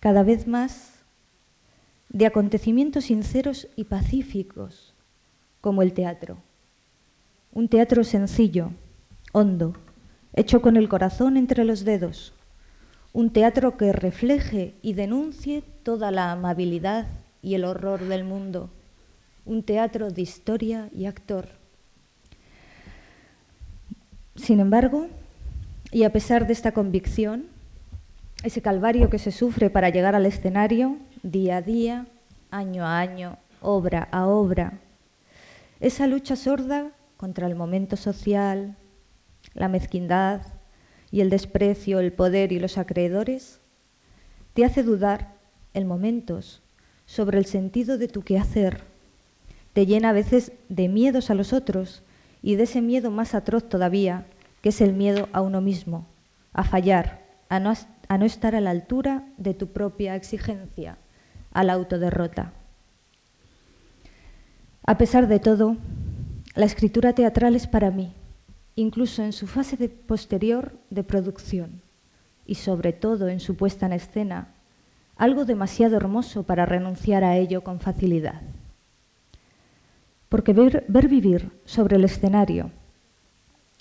cada vez más de acontecimientos sinceros y pacíficos, como el teatro. Un teatro sencillo, hondo, hecho con el corazón entre los dedos. Un teatro que refleje y denuncie toda la amabilidad y el horror del mundo, un teatro de historia y actor. Sin embargo, y a pesar de esta convicción, ese calvario que se sufre para llegar al escenario, día a día, año a año, obra a obra, esa lucha sorda contra el momento social, la mezquindad y el desprecio, el poder y los acreedores, te hace dudar en momentos sobre el sentido de tu quehacer, te llena a veces de miedos a los otros y de ese miedo más atroz todavía, que es el miedo a uno mismo, a fallar, a no, a no estar a la altura de tu propia exigencia, a la autoderrota. A pesar de todo, la escritura teatral es para mí, incluso en su fase posterior de producción y sobre todo en su puesta en escena, algo demasiado hermoso para renunciar a ello con facilidad. Porque ver, ver vivir sobre el escenario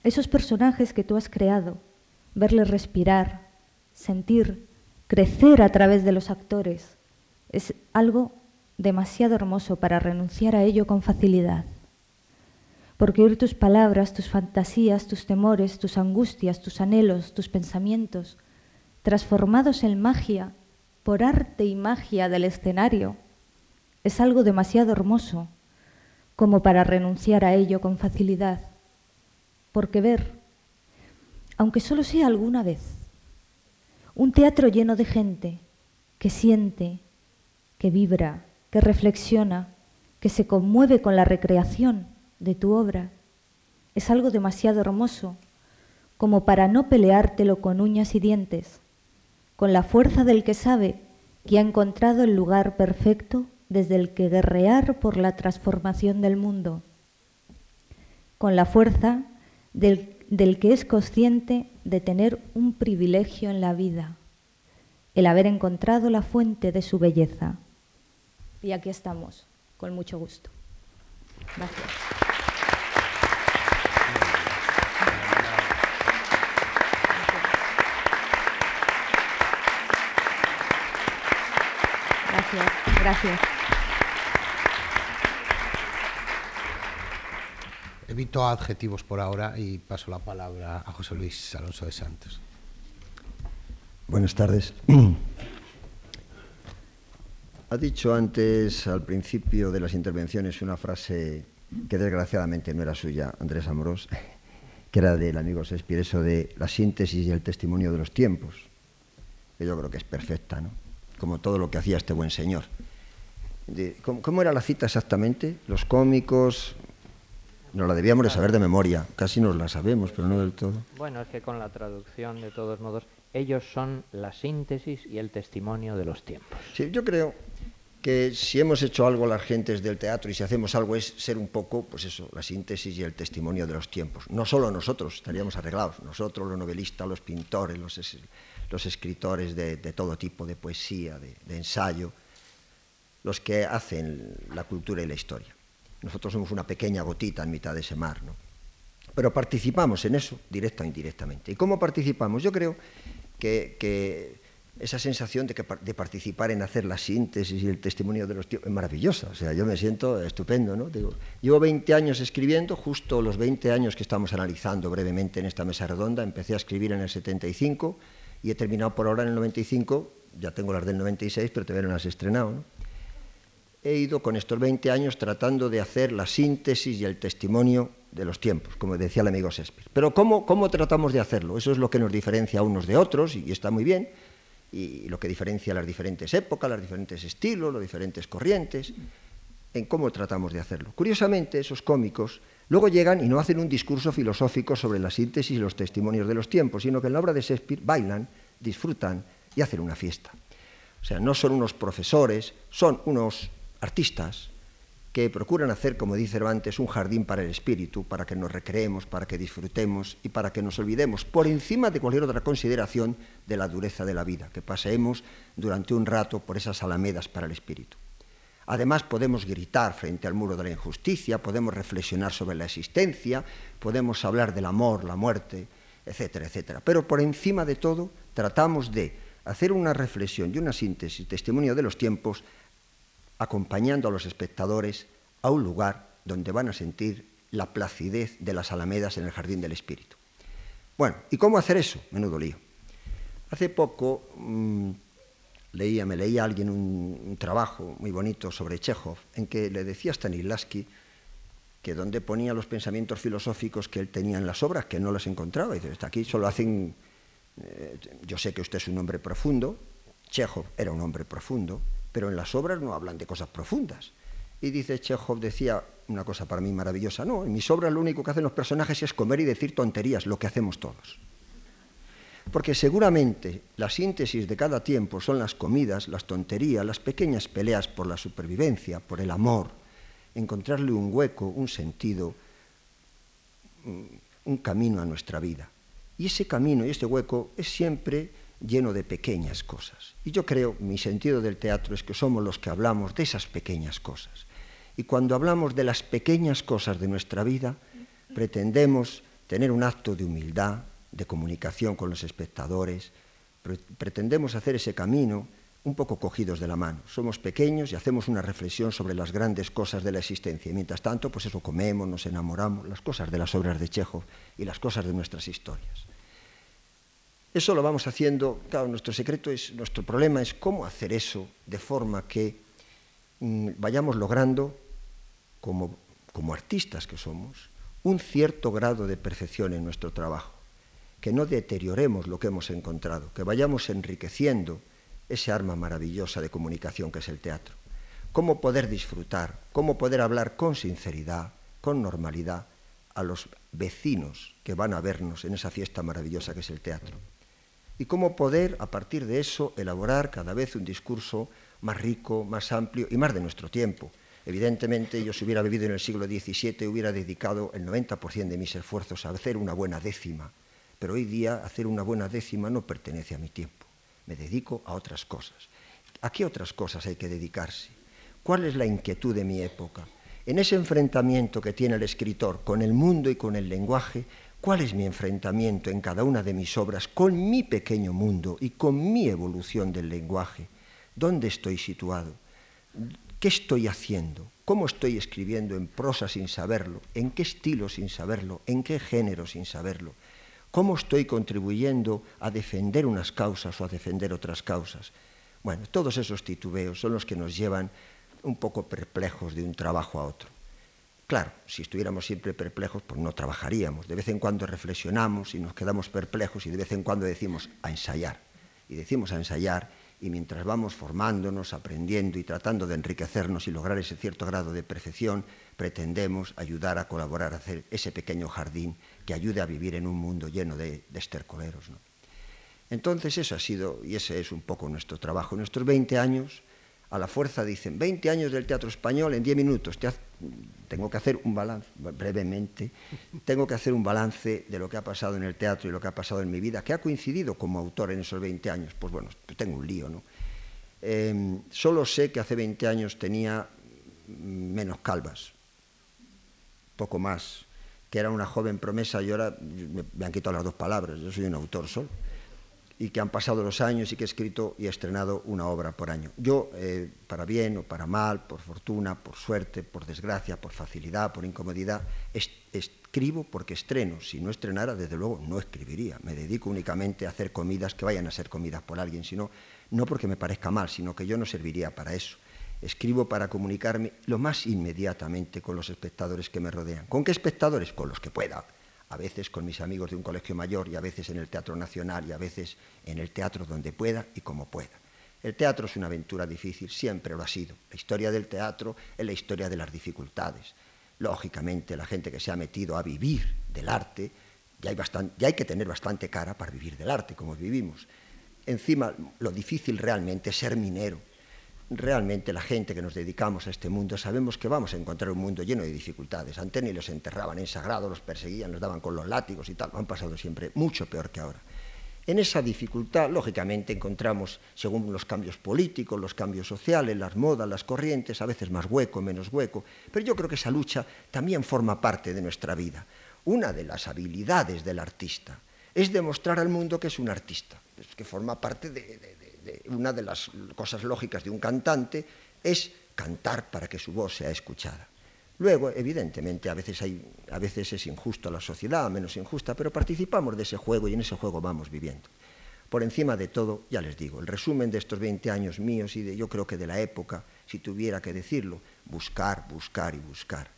esos personajes que tú has creado, verles respirar, sentir, crecer a través de los actores, es algo demasiado hermoso para renunciar a ello con facilidad. Porque oír tus palabras, tus fantasías, tus temores, tus angustias, tus anhelos, tus pensamientos, transformados en magia por arte y magia del escenario, es algo demasiado hermoso como para renunciar a ello con facilidad. Porque ver, aunque solo sea alguna vez, un teatro lleno de gente que siente, que vibra, que reflexiona, que se conmueve con la recreación de tu obra, es algo demasiado hermoso como para no peleártelo con uñas y dientes, con la fuerza del que sabe que ha encontrado el lugar perfecto desde el que guerrear por la transformación del mundo, con la fuerza del, del que es consciente de tener un privilegio en la vida, el haber encontrado la fuente de su belleza y aquí estamos, con mucho gusto. Gracias. Gracias, gracias. Evito adjetivos por ahora y paso la palabra a José Luis Alonso de Santos. Buenas tardes. Ha dicho antes, al principio de las intervenciones, una frase que desgraciadamente no era suya, Andrés Amorós, que era del amigo Shakespeare, eso de la síntesis y el testimonio de los tiempos, que yo creo que es perfecta, ¿no? como todo lo que hacía este buen señor. ¿cómo, era la cita exactamente? Los cómicos, nos la debíamos de saber de memoria, casi nos la sabemos, pero no del todo. Bueno, es que con la traducción, de todos modos, ellos son la síntesis y el testimonio de los tiempos. Sí, yo creo que si hemos hecho algo las gentes del teatro y si hacemos algo es ser un poco, pues eso, la síntesis y el testimonio de los tiempos. No solo nosotros, estaríamos arreglados, nosotros, los novelistas, los pintores, los, escritores de, todo tipo de poesía, de, ensayo, los que hacen la cultura y la historia. Nosotros somos una pequeña gotita en mitad de ese mar, ¿no? Pero participamos en eso, directa o indirectamente. ¿Y cómo participamos? Yo creo que esa sensación de, que, de, participar en hacer la síntesis y el testimonio de los tíos es maravillosa. O sea, yo me siento estupendo, ¿no? Digo, llevo 20 años escribiendo, justo los 20 años que estamos analizando brevemente en esta mesa redonda. Empecé a escribir en el 75 y he terminado por ahora en el 95. Ya tengo las del 96, pero todavía no las he estrenado, ¿no? He ido con estos 20 años tratando de hacer la síntesis y el testimonio de los tiempos, como decía el amigo Shakespeare. Pero ¿cómo, ¿cómo tratamos de hacerlo? Eso es lo que nos diferencia a unos de otros y está muy bien y lo que diferencia las diferentes épocas, los diferentes estilos, los diferentes corrientes, en cómo tratamos de hacerlo. Curiosamente, esos cómicos luego llegan y no hacen un discurso filosófico sobre la síntesis y los testimonios de los tiempos, sino que en la obra de Shakespeare bailan, disfrutan y hacen una fiesta. O sea, no son unos profesores, son unos artistas que procuran hacer, como dice Cervantes, un jardín para el espíritu, para que nos recreemos, para que disfrutemos y para que nos olvidemos, por encima de cualquier otra consideración, de la dureza de la vida, que paseemos durante un rato por esas alamedas para el espíritu. Además podemos gritar frente al muro de la injusticia, podemos reflexionar sobre la existencia, podemos hablar del amor, la muerte, etcétera, etcétera. Pero por encima de todo tratamos de hacer una reflexión y una síntesis, testimonio de los tiempos, acompañando a los espectadores a un lugar donde van a sentir la placidez de las alamedas en el jardín del espíritu. Bueno, ¿y cómo hacer eso? Menudo lío. Hace poco mm, leía, me leía alguien un, trabajo muy bonito sobre Chekhov, en que le decía a Stanislavski que donde ponía los pensamientos filosóficos que él tenía en las obras, que no los encontraba. Y dice, aquí solo hacen... Eh, yo sé que usted es un hombre profundo, Chekhov era un hombre profundo, pero en las obras no hablan de cosas profundas. Y dice Chekhov, decía una cosa para mí maravillosa, no, en mis obras lo único que hacen los personajes es comer y decir tonterías, lo que hacemos todos. Porque seguramente la síntesis de cada tiempo son las comidas, las tonterías, las pequeñas peleas por la supervivencia, por el amor, encontrarle un hueco, un sentido, un camino a nuestra vida. Y ese camino y ese hueco es siempre lleno de pequeñas cosas. Y yo creo, mi sentido del teatro es que somos los que hablamos de esas pequeñas cosas. Y cuando hablamos de las pequeñas cosas de nuestra vida, pretendemos tener un acto de humildad, de comunicación con los espectadores, pretendemos hacer ese camino un poco cogidos de la mano. Somos pequeños y hacemos una reflexión sobre las grandes cosas de la existencia. Mientras tanto, pues eso comemos, nos enamoramos, las cosas de las obras de Chekhov y las cosas de nuestras historias. Eso lo vamos haciendo, claro, nuestro secreto es, nuestro problema es cómo hacer eso de forma que mm, vayamos logrando, como, como artistas que somos, un cierto grado de perfección en nuestro trabajo que no deterioremos lo que hemos encontrado, que vayamos enriqueciendo ese arma maravillosa de comunicación que es el teatro. Cómo poder disfrutar, cómo poder hablar con sinceridad, con normalidad, a los vecinos que van a vernos en esa fiesta maravillosa que es el teatro. Y cómo poder, a partir de eso, elaborar cada vez un discurso más rico, más amplio y más de nuestro tiempo. Evidentemente, yo si hubiera vivido en el siglo XVII hubiera dedicado el 90% de mis esfuerzos a hacer una buena décima pero hoy día hacer una buena décima no pertenece a mi tiempo. Me dedico a otras cosas. ¿A qué otras cosas hay que dedicarse? ¿Cuál es la inquietud de mi época? En ese enfrentamiento que tiene el escritor con el mundo y con el lenguaje, ¿cuál es mi enfrentamiento en cada una de mis obras con mi pequeño mundo y con mi evolución del lenguaje? ¿Dónde estoy situado? ¿Qué estoy haciendo? ¿Cómo estoy escribiendo en prosa sin saberlo? ¿En qué estilo sin saberlo? ¿En qué género sin saberlo? ¿Cómo estoy contribuyendo a defender unas causas o a defender otras causas? Bueno, todos esos titubeos son los que nos llevan un poco perplejos de un trabajo a otro. Claro, si estuviéramos siempre perplejos, pues no trabajaríamos. De vez en cuando reflexionamos y nos quedamos perplejos y de vez en cuando decimos a ensayar. Y decimos a ensayar y mientras vamos formándonos, aprendiendo y tratando de enriquecernos y lograr ese cierto grado de perfección, pretendemos ayudar a colaborar a hacer ese pequeño jardín que ayude a vivir en un mundo lleno de, estercoleros. Entonces eso ha sido, y ese es un poco nuestro trabajo. Nuestros 20 años, a la fuerza dicen, 20 años del teatro español en 10 minutos. tengo que hacer un balance, brevemente, tengo que hacer un balance de lo que ha pasado en el teatro y lo que ha pasado en mi vida, que ha coincidido como autor en esos 20 años. Pues bueno, tengo un lío, ¿no? Em, solo sé que hace 20 años tenía menos calvas, poco más que era una joven promesa y ahora me, han quitado las dos palabras, yo soy un autor solo, y que han pasado los años y que he escrito y he estrenado una obra por año. Yo, eh, para bien o para mal, por fortuna, por suerte, por desgracia, por facilidad, por incomodidad, escribo porque estreno. Si no estrenara, desde luego no escribiría. Me dedico únicamente a hacer comidas que vayan a ser comidas por alguien, sino no porque me parezca mal, sino que yo no serviría para eso. Escribo para comunicarme lo más inmediatamente con los espectadores que me rodean. ¿Con qué espectadores? Con los que pueda. A veces con mis amigos de un colegio mayor y a veces en el Teatro Nacional y a veces en el teatro donde pueda y como pueda. El teatro es una aventura difícil, siempre lo ha sido. La historia del teatro es la historia de las dificultades. Lógicamente, la gente que se ha metido a vivir del arte, ya hay, ya hay que tener bastante cara para vivir del arte, como vivimos. Encima, lo difícil realmente es ser minero, realmente la gente que nos dedicamos a este mundo sabemos que vamos a encontrar un mundo lleno de dificultades. Antes ni los enterraban en sagrado, los perseguían, los daban con los látigos y tal. Han pasado siempre mucho peor que ahora. En esa dificultad, lógicamente, encontramos, según los cambios políticos, los cambios sociales, las modas, las corrientes, a veces más hueco, menos hueco, pero yo creo que esa lucha también forma parte de nuestra vida. Una de las habilidades del artista es demostrar al mundo que es un artista, que forma parte de, una de las cosas lógicas de un cantante es cantar para que su voz sea escuchada. Luego, evidentemente, a veces, hay, a veces es injusto la sociedad, menos injusta, pero participamos de ese juego y en ese juego vamos viviendo. Por encima de todo, ya les digo, el resumen de estos 20 años míos y de, yo creo que de la época, si tuviera que decirlo, buscar, buscar y buscar.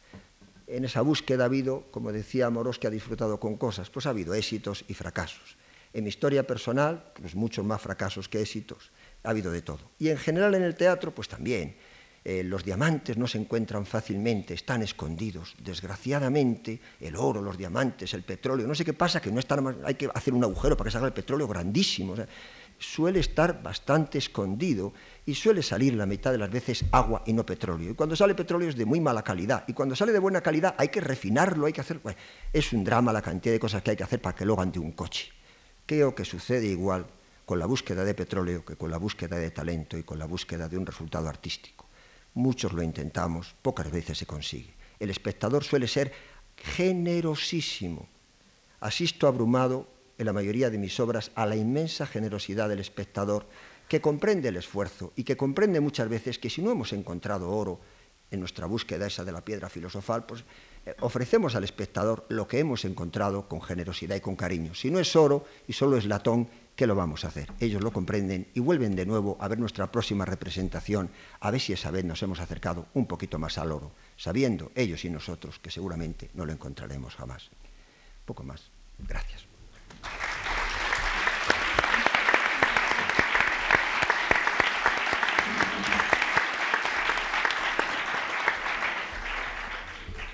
En esa búsqueda ha habido, como decía Moros, que ha disfrutado con cosas, pues ha habido éxitos y fracasos. En mi historia personal, pues muchos más fracasos que éxitos, ha habido de todo. Y en general en el teatro, pues también. Eh, los diamantes no se encuentran fácilmente, están escondidos. Desgraciadamente, el oro, los diamantes, el petróleo, no sé qué pasa, que no están, hay que hacer un agujero para que salga el petróleo grandísimo. suele estar bastante escondido y suele salir la mitad de las veces agua y no petróleo. Y cuando sale petróleo es de muy mala calidad. Y cuando sale de buena calidad hay que refinarlo, hay que hacer... es un drama la cantidad de cosas que hay que hacer para que lo hagan de un coche. Creo que sucede igual con la búsqueda de petróleo que con la búsqueda de talento y con la búsqueda de un resultado artístico. Muchos lo intentamos, pocas veces se consigue. El espectador suele ser generosísimo. Asisto abrumado en la mayoría de mis obras a la inmensa generosidad del espectador que comprende el esfuerzo y que comprende muchas veces que si no hemos encontrado oro en nuestra búsqueda esa de la piedra filosofal, pues ofrecemos al espectador lo que hemos encontrado con generosidad y con cariño. Si no es oro y solo es latón, ¿qué lo vamos a hacer? Ellos lo comprenden y vuelven de nuevo a ver nuestra próxima representación, a ver si esa vez nos hemos acercado un poquito más al oro, sabiendo ellos y nosotros que seguramente no lo encontraremos jamás. Poco más. Gracias.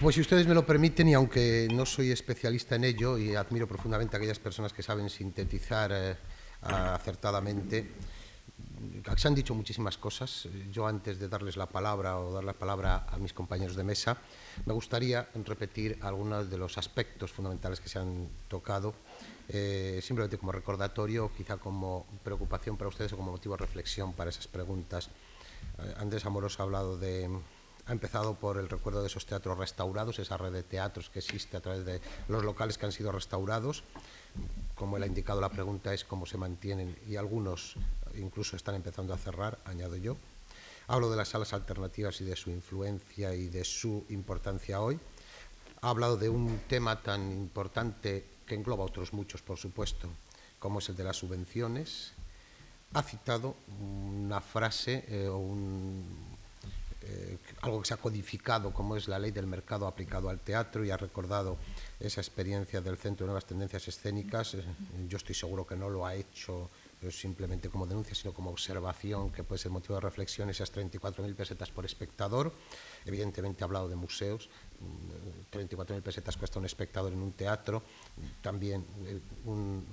Pues si ustedes me lo permiten, y aunque no soy especialista en ello, y admiro profundamente a aquellas personas que saben sintetizar eh, acertadamente, se han dicho muchísimas cosas. Yo antes de darles la palabra o dar la palabra a mis compañeros de mesa, me gustaría repetir algunos de los aspectos fundamentales que se han tocado, eh, simplemente como recordatorio, quizá como preocupación para ustedes o como motivo de reflexión para esas preguntas. Eh, Andrés Amoros ha hablado de ha empezado por el recuerdo de esos teatros restaurados, esa red de teatros que existe a través de los locales que han sido restaurados. Como él ha indicado, la pregunta es cómo se mantienen y algunos incluso están empezando a cerrar, añado yo. Hablo de las salas alternativas y de su influencia y de su importancia hoy. Ha hablado de un tema tan importante que engloba otros muchos, por supuesto, como es el de las subvenciones. Ha citado una frase eh, o un, eh, algo que se ha codificado como es la ley del mercado aplicado al teatro y ha recordado esa experiencia del Centro de Nuevas Tendencias Escénicas. Eh, yo estoy seguro que no lo ha hecho eh, simplemente como denuncia, sino como observación, que puede ser motivo de reflexión, esas 34.000 pesetas por espectador. Evidentemente ha hablado de museos, 34.000 mm, pesetas cuesta un espectador en un teatro, también un,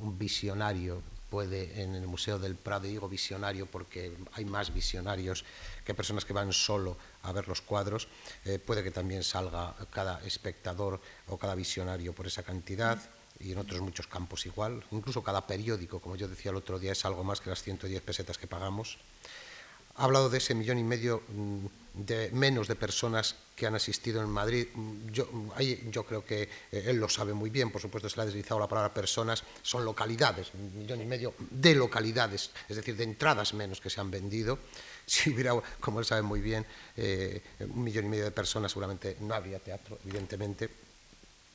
un visionario puede en el Museo del Prado, digo visionario porque hay más visionarios que personas que van solo a ver los cuadros, eh, puede que también salga cada espectador o cada visionario por esa cantidad y en otros muchos campos igual, incluso cada periódico, como yo decía el otro día, es algo más que las 110 pesetas que pagamos. Ha hablado de ese millón y medio mm, de menos de personas que han asistido en Madrid. Yo, creo que eh, él lo sabe muy bien, por supuesto se le ha deslizado la palabra personas, son localidades, un millón y medio de localidades, es decir, de entradas menos que se han vendido. Si hubiera, como él sabe muy bien, eh, un millón y medio de personas, seguramente no habría teatro, evidentemente.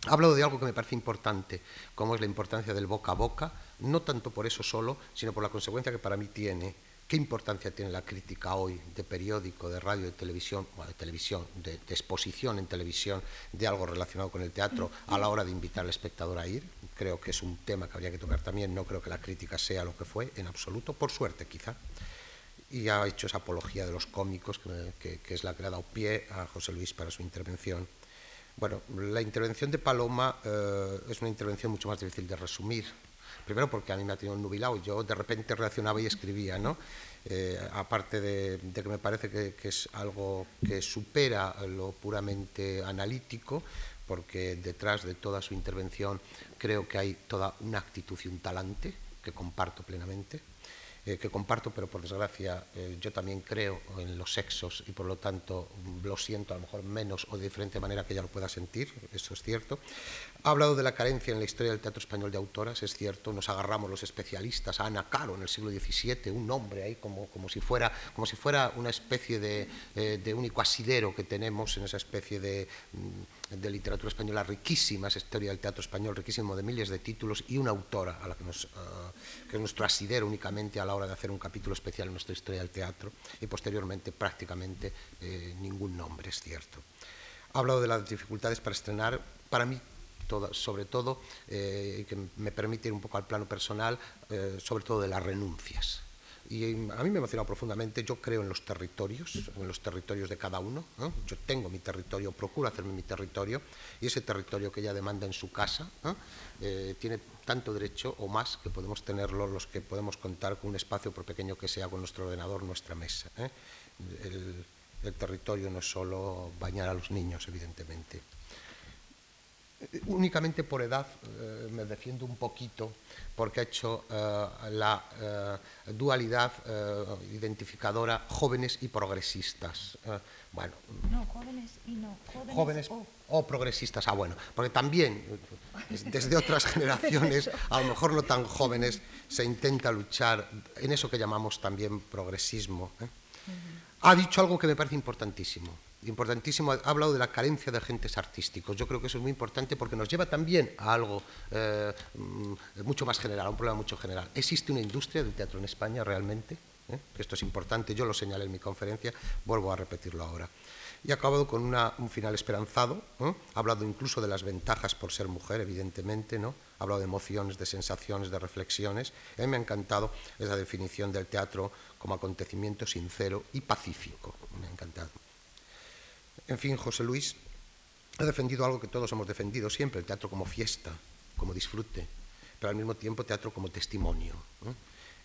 Ha hablado de algo que me parece importante, como es la importancia del boca a boca, no tanto por eso solo, sino por la consecuencia que para mí tiene ¿Qué importancia tiene la crítica hoy de periódico, de radio, de televisión, de televisión, de, exposición en televisión de algo relacionado con el teatro a la hora de invitar al espectador a ir? Creo que es un tema que habría que tocar también. No creo que la crítica sea lo que fue, en absoluto, por suerte quizá. Y ha hecho esa apología de los cómicos, que, es la que le ha dado pie a José Luis para su intervención. Bueno, la intervención de Paloma eh, es una intervención mucho más difícil de resumir primero porque a mí me ha tenido nubilado yo de repente reaccionaba y escribía, ¿no? Eh, aparte de, que me parece que, es algo que supera lo puramente analítico, porque detrás de toda su intervención creo que hay toda una actitud y un talante que comparto plenamente. Eh, que comparto, pero por desgracia eh, yo también creo en los sexos y por lo tanto lo siento a lo mejor menos o de diferente manera que ella lo pueda sentir, eso es cierto. Ha hablado de la carencia en la historia del teatro español de autoras, es cierto, nos agarramos los especialistas a Ana Caro en el siglo XVII, un nombre ahí como, como, si, fuera, como si fuera una especie de, eh, de único asidero que tenemos en esa especie de, mm, de literatura española riquísima, esa historia del teatro español riquísimo de miles de títulos y una autora a la uh, que es nuestro asidero únicamente a la hora de hacer un capítulo especial en nuestra historia del teatro y posteriormente prácticamente eh, ningún nombre, es cierto. Ha hablado de las dificultades para estrenar, para mí sobre todo, eh, que me permite ir un poco al plano personal, eh, sobre todo de las renuncias. Y a mí me ha emocionado profundamente, yo creo en los territorios, en los territorios de cada uno, ¿no? yo tengo mi territorio, procuro hacerme mi territorio, y ese territorio que ella demanda en su casa eh, tiene tanto derecho o más que podemos tenerlo los que podemos contar con un espacio, por pequeño que sea, con nuestro ordenador, nuestra mesa. ¿eh? El, el territorio no es solo bañar a los niños, evidentemente únicamente por edad eh, me defiendo un poquito porque ha hecho eh, la eh, dualidad eh, identificadora jóvenes y progresistas. Eh, bueno, no, jóvenes y no, jóvenes, jóvenes o... o progresistas, ah bueno, porque también desde otras generaciones, a lo mejor no tan jóvenes, se intenta luchar en eso que llamamos también progresismo. ¿eh? Ha dicho algo que me parece importantísimo importantísimo, ha hablado de la carencia de agentes artísticos. Yo creo que eso es muy importante porque nos lleva también a algo eh, mm, mucho más general, a un problema mucho general. ¿Existe una industria del teatro en España realmente? ¿Eh? Esto es importante, yo lo señalé en mi conferencia, vuelvo a repetirlo ahora. Y ha acabado con un final esperanzado, ha hablado incluso de las ventajas por ser mujer, evidentemente, ¿no? ha hablado de emociones, de sensaciones, de reflexiones. A mí me ha encantado esa definición del teatro como acontecimiento sincero y pacífico, me ha encantado. En fin, José Luis ha defendido algo que todos hemos defendido siempre, el teatro como fiesta, como disfrute, pero al mismo tiempo teatro como testimonio.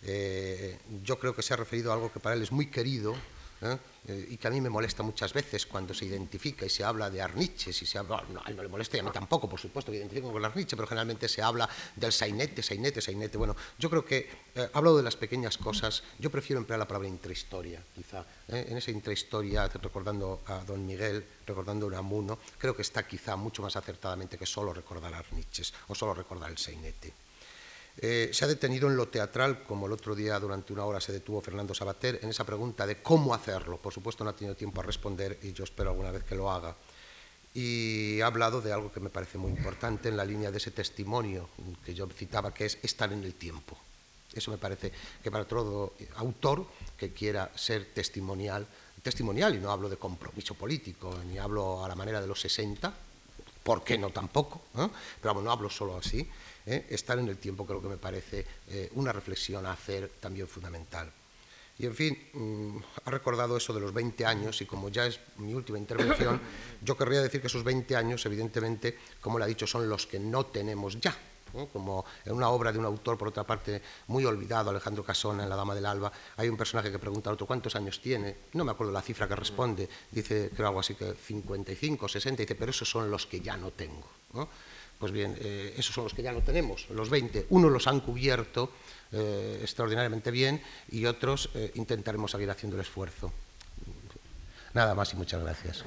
Eh, yo creo que se ha referido a algo que para él es muy querido, ¿eh? Eh, y que a mí me molesta muchas veces cuando se identifica y se habla de Arniches y se habla, no, a él no le molesta y a mí tampoco, por supuesto, que identifico con Arniche, pero generalmente se habla del sainete, sainete, sainete. Bueno, yo creo que, eh, hablado de las pequeñas cosas, yo prefiero emplear la palabra intrahistoria, quizá. En esa intrahistoria, recordando a don Miguel, recordando a Unamuno, creo que está quizá mucho más acertadamente que solo recordar Arniches o solo recordar el sainete. Eh, se ha detenido en lo teatral, como el otro día durante una hora se detuvo Fernando Sabater, en esa pregunta de cómo hacerlo. Por supuesto no ha tenido tiempo a responder y yo espero alguna vez que lo haga. Y ha hablado de algo que me parece muy importante en la línea de ese testimonio que yo citaba, que es estar en el tiempo. Eso me parece que para todo autor que quiera ser testimonial, testimonial, y no hablo de compromiso político, ni hablo a la manera de los 60, ¿por qué no tampoco? Pero vamos, no hablo solo así, ¿eh? estar en el tiempo creo que me parece eh, una reflexión a hacer también fundamental. Y en fin, mmm, ha recordado eso de los 20 años y como ya es mi última intervención, yo querría decir que esos 20 años, evidentemente, como le ha dicho, son los que no tenemos ya. Como en una obra de un autor, por otra parte, muy olvidado, Alejandro Casona, en La Dama del Alba, hay un personaje que pregunta al otro cuántos años tiene. No me acuerdo la cifra que responde, dice, creo algo así que 55, 60, dice, pero esos son los que ya no tengo. Pues bien, eh, esos son los que ya no tenemos, los 20. Unos los han cubierto eh, extraordinariamente bien y otros eh, intentaremos seguir haciendo el esfuerzo. Nada más y muchas gracias.